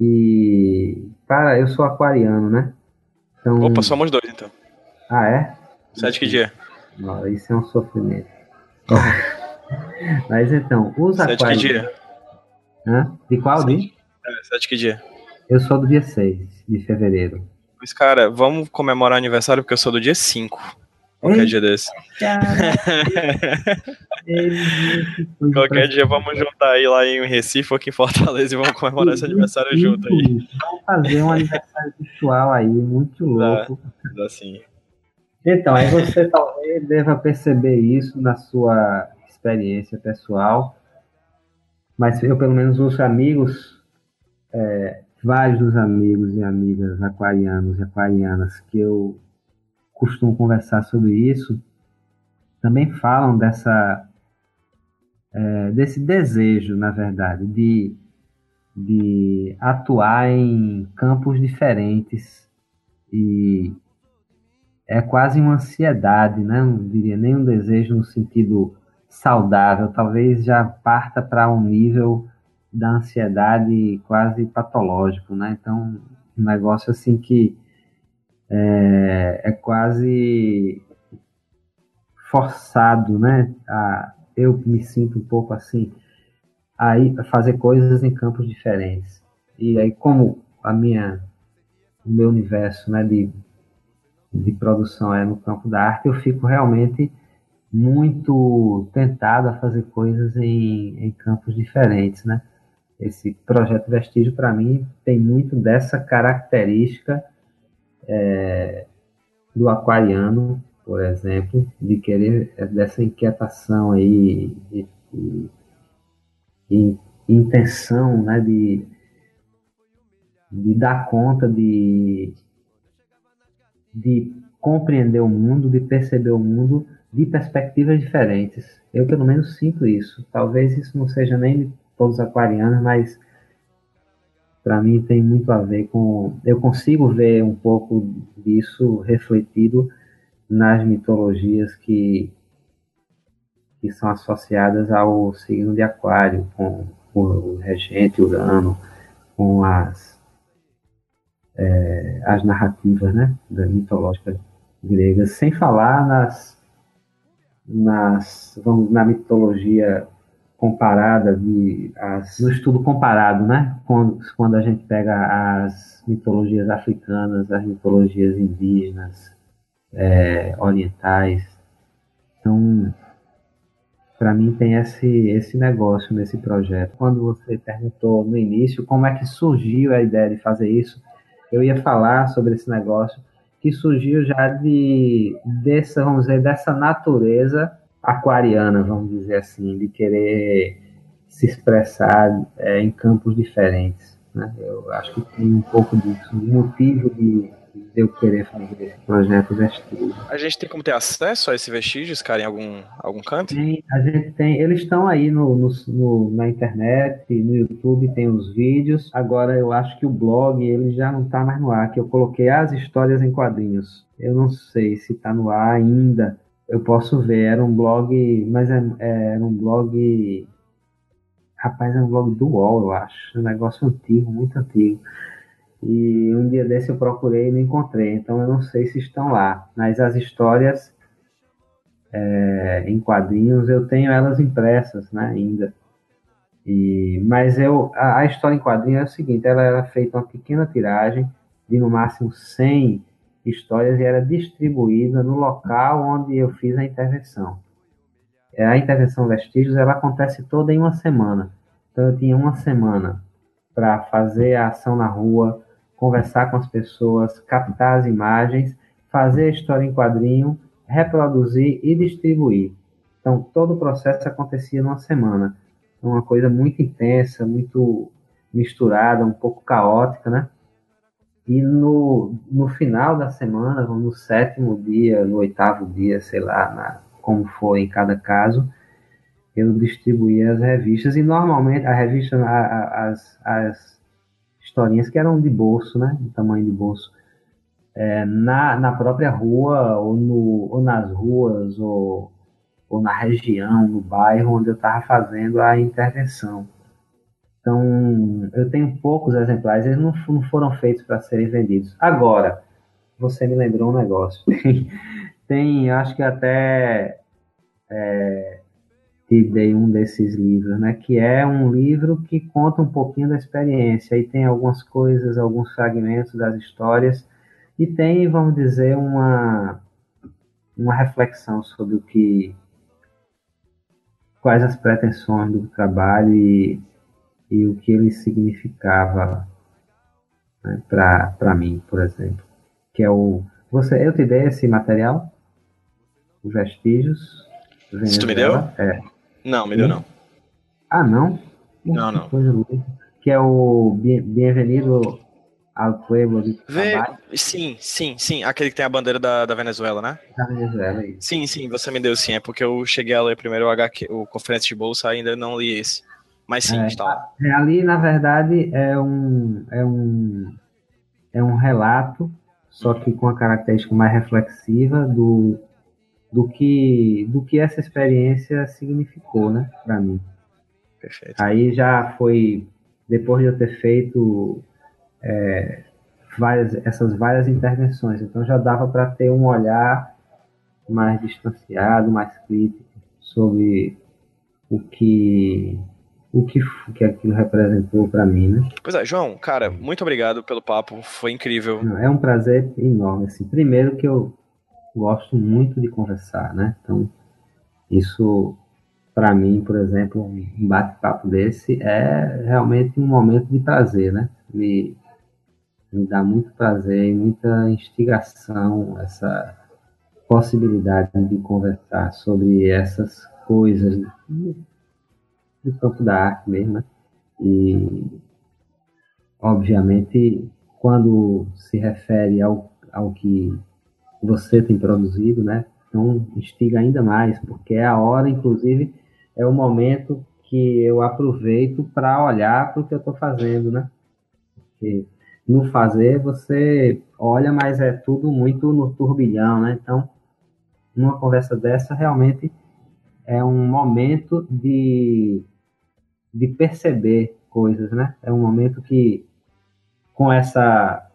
e, para, eu sou aquariano, né? Então, Opa, somos dois então. Ah, é? Sete que dia? Não, isso é um sofrimento. Mas então, os Sete aquarianos... que dia? Hã? De qual dia? É, sete que dia? Eu sou do dia 6 de fevereiro. Pois, cara, vamos comemorar aniversário porque eu sou do dia 5. Qualquer dia desse. Qualquer dia vamos juntar aí lá em Recife ou aqui em Fortaleza e vamos comemorar esse aniversário junto aí. Vamos fazer um aniversário virtual aí, muito louco. Dá, dá sim. Então, aí você talvez deva perceber isso na sua experiência pessoal, mas eu, pelo menos, os amigos é, vários dos amigos e amigas aquarianos e aquarianas que eu costumo conversar sobre isso também falam dessa é, desse desejo, na verdade, de, de atuar em campos diferentes e é quase uma ansiedade, né? Não diria nem um desejo no sentido saudável, talvez já parta para um nível da ansiedade quase patológico, né? Então, um negócio assim que é, é quase forçado, né? A, eu me sinto um pouco assim, aí fazer coisas em campos diferentes. E aí, como a minha, o meu universo, né, de, de produção é no campo da arte, eu fico realmente muito tentado a fazer coisas em, em campos diferentes, né? Esse projeto Vestígio, para mim, tem muito dessa característica é, do aquariano, por exemplo, de querer dessa inquietação aí, de intenção, né, de, de dar conta de, de compreender o mundo, de perceber o mundo de perspectivas diferentes. Eu, pelo menos, sinto isso. Talvez isso não seja nem todos aquarianos, mas para mim tem muito a ver com. Eu consigo ver um pouco disso refletido nas mitologias que, que são associadas ao signo de Aquário, com, com o regente Urano, com as, é, as narrativas né, da mitológica gregas, sem falar nas, nas vamos, na mitologia comparada, de, as, no estudo comparado, né? Quando, quando a gente pega as mitologias africanas, as mitologias indígenas, é, orientais. Então, para mim tem esse, esse negócio nesse projeto. Quando você perguntou no início como é que surgiu a ideia de fazer isso, eu ia falar sobre esse negócio que surgiu já de dessa, vamos dizer, dessa natureza aquariana, vamos dizer assim, de querer se expressar é, em campos diferentes. Né? Eu acho que tem um pouco disso, um motivo de, de eu querer fazer esse projeto vestígio. A gente tem como ter acesso a esses vestígios, cara, em algum, algum canto? Tem, a gente tem, eles estão aí no, no, no, na internet, no YouTube tem os vídeos. Agora eu acho que o blog ele já não está mais no ar, que eu coloquei as histórias em quadrinhos. Eu não sei se está no ar ainda, eu posso ver, era um blog, mas é, é, era um blog. Rapaz, é um blog do UOL, eu acho. Um negócio antigo, muito antigo. E um dia desse eu procurei e não encontrei, então eu não sei se estão lá. Mas as histórias é, em quadrinhos eu tenho elas impressas, né, ainda. E, mas eu, a, a história em quadrinhos é o seguinte: ela era feita uma pequena tiragem de no máximo 100 histórias e era distribuída no local onde eu fiz a intervenção. É, a intervenção vestígios ela acontece toda em uma semana. Então eu tinha uma semana para fazer a ação na rua, conversar com as pessoas, captar as imagens, fazer a história em quadrinho, reproduzir e distribuir. Então todo o processo acontecia numa semana. Uma coisa muito intensa, muito misturada, um pouco caótica, né? E no, no final da semana, no sétimo dia, no oitavo dia, sei lá, na, como foi em cada caso, eu distribuía as revistas. E normalmente a revista, a, a, as, as historinhas que eram de bolso, né? De tamanho de bolso. É, na, na própria rua, ou, no, ou nas ruas, ou, ou na região, no bairro onde eu estava fazendo a intervenção. Então, eu tenho poucos exemplares, eles não, não foram feitos para serem vendidos. Agora, você me lembrou um negócio. Tem, acho que até é, te dei um desses livros, né? Que é um livro que conta um pouquinho da experiência. E tem algumas coisas, alguns fragmentos das histórias. E tem, vamos dizer, uma, uma reflexão sobre o que. quais as pretensões do trabalho e e o que ele significava né, para mim, por exemplo. Que é o. Você, eu te dei esse material? Os vestígios. Se tu me deu? É. Não, me deu não. Ah, não? Não, não. Que é o Bienvenido Al Pueblo de Vê, sim, sim, sim. Aquele que tem a bandeira da, da Venezuela, né? Da Venezuela, isso. Sim, sim, você me deu sim. É porque eu cheguei a ler primeiro o HQ, o Conferência de Bolsa, ainda não li esse. Mas sim, É, está lá. É, ali, na verdade, é um, é um, é um relato, só que com a característica mais reflexiva do, do, que, do que essa experiência significou, né, para mim. Perfeito. Aí já foi, depois de eu ter feito é, várias, essas várias intervenções, então já dava para ter um olhar mais distanciado, mais crítico sobre o que o que, o que aquilo representou para mim, né? Pois é, João, cara, muito obrigado pelo papo, foi incrível. É um prazer enorme. Assim, primeiro que eu gosto muito de conversar, né? Então, isso, para mim, por exemplo, um bate-papo desse é realmente um momento de prazer, né? Me, me dá muito prazer e muita instigação essa possibilidade de conversar sobre essas coisas do, campo da arte mesmo, né? E, obviamente, quando se refere ao, ao que você tem produzido, né? Então, instiga ainda mais, porque é a hora, inclusive, é o momento que eu aproveito para olhar para o que eu estou fazendo, né? Porque no fazer você olha, mas é tudo muito no turbilhão, né? Então, numa conversa dessa, realmente é um momento de, de perceber coisas, né? É um momento que, com essa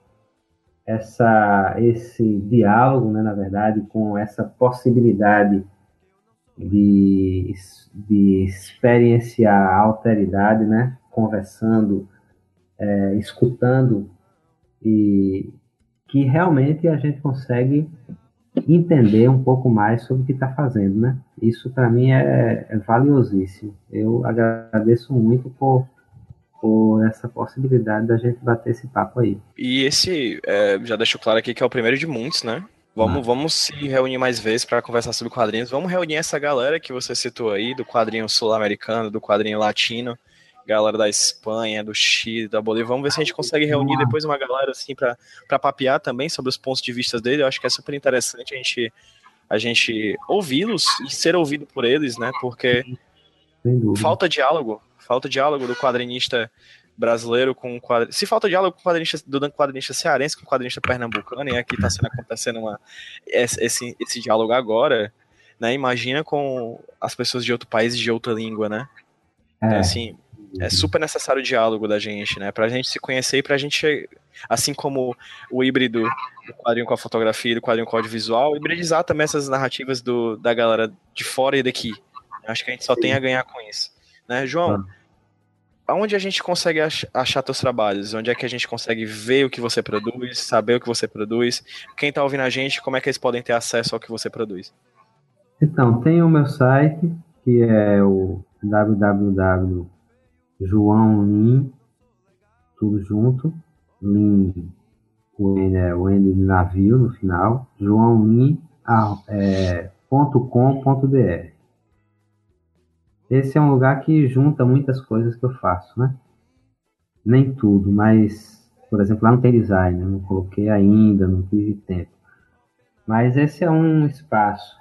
essa, esse diálogo, né, na verdade, com essa possibilidade de, de experienciar a alteridade, né, conversando, é, escutando, e que realmente a gente consegue entender um pouco mais sobre o que está fazendo, né? Isso para mim é, é valiosíssimo. Eu agradeço muito por por essa possibilidade da gente bater esse papo aí. E esse, é, já deixo claro aqui que é o primeiro de muitos, né? Vamos, Ah. vamos se reunir mais vezes para conversar sobre quadrinhos. Vamos reunir essa galera que você citou aí, do quadrinho sul-americano, do quadrinho latino, galera da Espanha, do Chile, da Bolívia. Vamos ver se a gente consegue reunir depois uma galera assim para papear também sobre os pontos de vista dele. Eu acho que é super interessante a gente, a gente ouvi-los e ser ouvido por eles, né? Porque falta diálogo, falta diálogo do quadrinista brasileiro com o quadri... se falta diálogo com o quadrinista do quadrinista cearense com o quadrinista pernambucano e aqui está sendo acontecendo uma esse, esse, diálogo agora, né? Imagina com as pessoas de outro país e de outra língua, né? Então, É, assim, é super necessário o diálogo da gente, né? Pra gente se conhecer e pra gente, assim como o híbrido do quadrinho com a fotografia e do quadrinho com o audiovisual, hibridizar também essas narrativas do, da galera de fora e daqui. Acho que a gente só tem a ganhar com isso. Né, João? Aonde a gente consegue ach- achar teus trabalhos? Onde é que a gente consegue ver o que você produz, saber o que você produz? Quem tá ouvindo a gente, como é que eles podem ter acesso ao que você produz? Então, tem o meu site, que é o www.joãolin, tudo junto, Lin, o N é o N de navio no final, é, joãolin.com.br. Esse é um lugar que junta muitas coisas que eu faço, né? Nem tudo, mas, por exemplo, lá não tem design, eu não coloquei ainda, não tive tempo. Mas esse é um espaço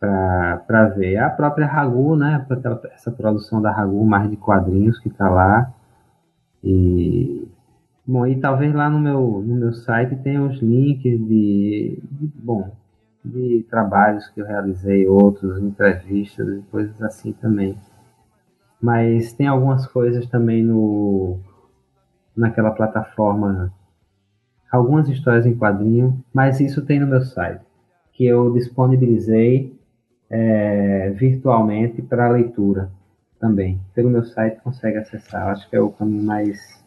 para ver. A própria Ragu, né? Essa produção da Ragu, mais de quadrinhos que está lá. E, bom, e talvez lá no meu, no meu site tenha os links de, de, bom, de trabalhos que eu realizei, outros, entrevistas e coisas assim também. Mas tem algumas coisas também no naquela plataforma, algumas histórias em quadrinho, mas isso tem no meu site, que eu disponibilizei é, virtualmente para leitura também. Pelo meu site consegue acessar. Acho que é o caminho mais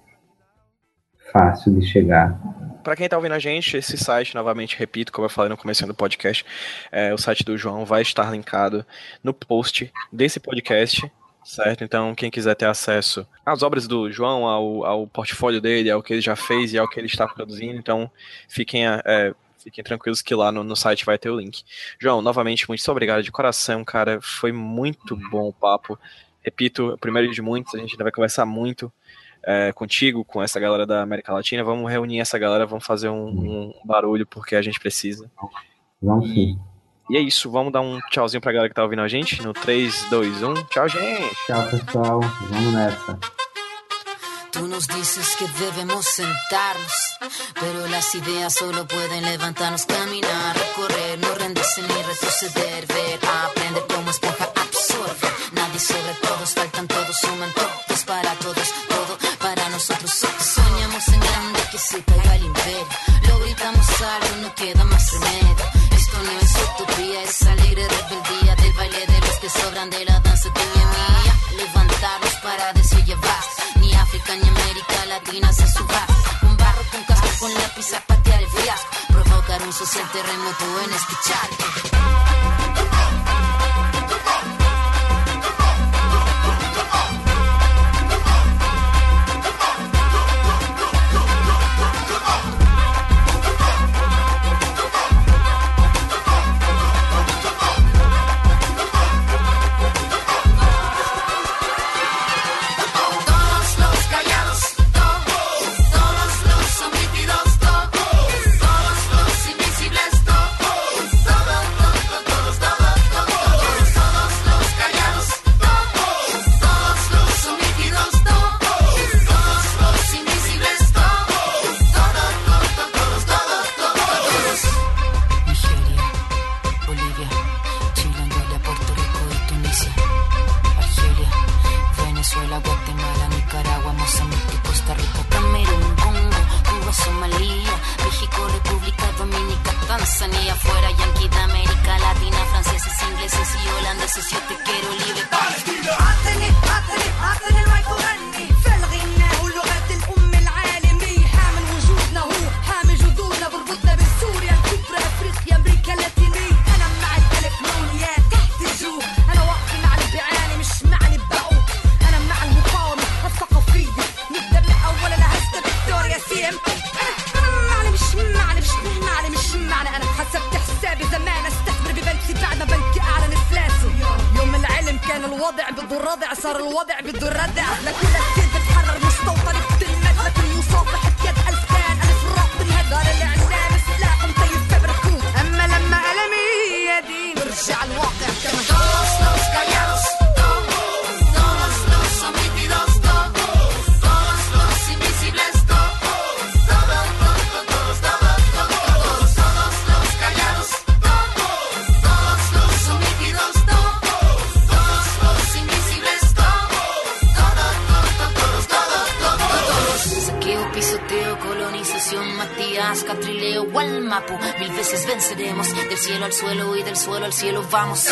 fácil de chegar. Para quem tá ouvindo a gente, esse site, novamente, repito, como eu falei no começo do podcast, é, o site do João vai estar linkado no post desse podcast, certo? Então, quem quiser ter acesso às obras do João, ao, ao portfólio dele, ao que ele já fez e ao que ele está produzindo, então fiquem, é, fiquem tranquilos que lá no, no site vai ter o link. João, novamente, muito obrigado de coração, cara. Foi muito bom o papo. Repito, primeiro de muitos, a gente ainda vai conversar muito. é, contigo, com essa galera da América Latina. Vamos reunir essa galera, vamos fazer um, um barulho porque a gente precisa. Vamos sim. E é isso, vamos dar um tchauzinho pra galera que tá ouvindo a gente no 3, 2, 1. Tchau, gente! Tchau, pessoal. Vamos nessa. Tú nos dices que debemos sentarnos, pero las ideas solo pueden levantarnos, caminar, recorrer, no rendirse ni retroceder, ver, aprender como esponja absorbe. Nadie sobre todos, faltan todos, suman todos para todos, todo para nosotros. Soñamos en grande que se caiga el imperio, lo gritamos alto, no queda más remedio. Esto no es utopía, es alegre rebeldía del baile de los que sobran de la danza y mía. Levantarnos para decir ya África ni América Latina se suba. Con barro, con casco, con lápiz a patear el fiasco. Provocar un social terremoto en este. artesanía fuera yanqui de América Latina, franceses, ingleses y holandeses. Yo te quiero libre. Palestina. Atene, atene, الردع صار الوضع بده cielo al suelo y del suelo al cielo vamos.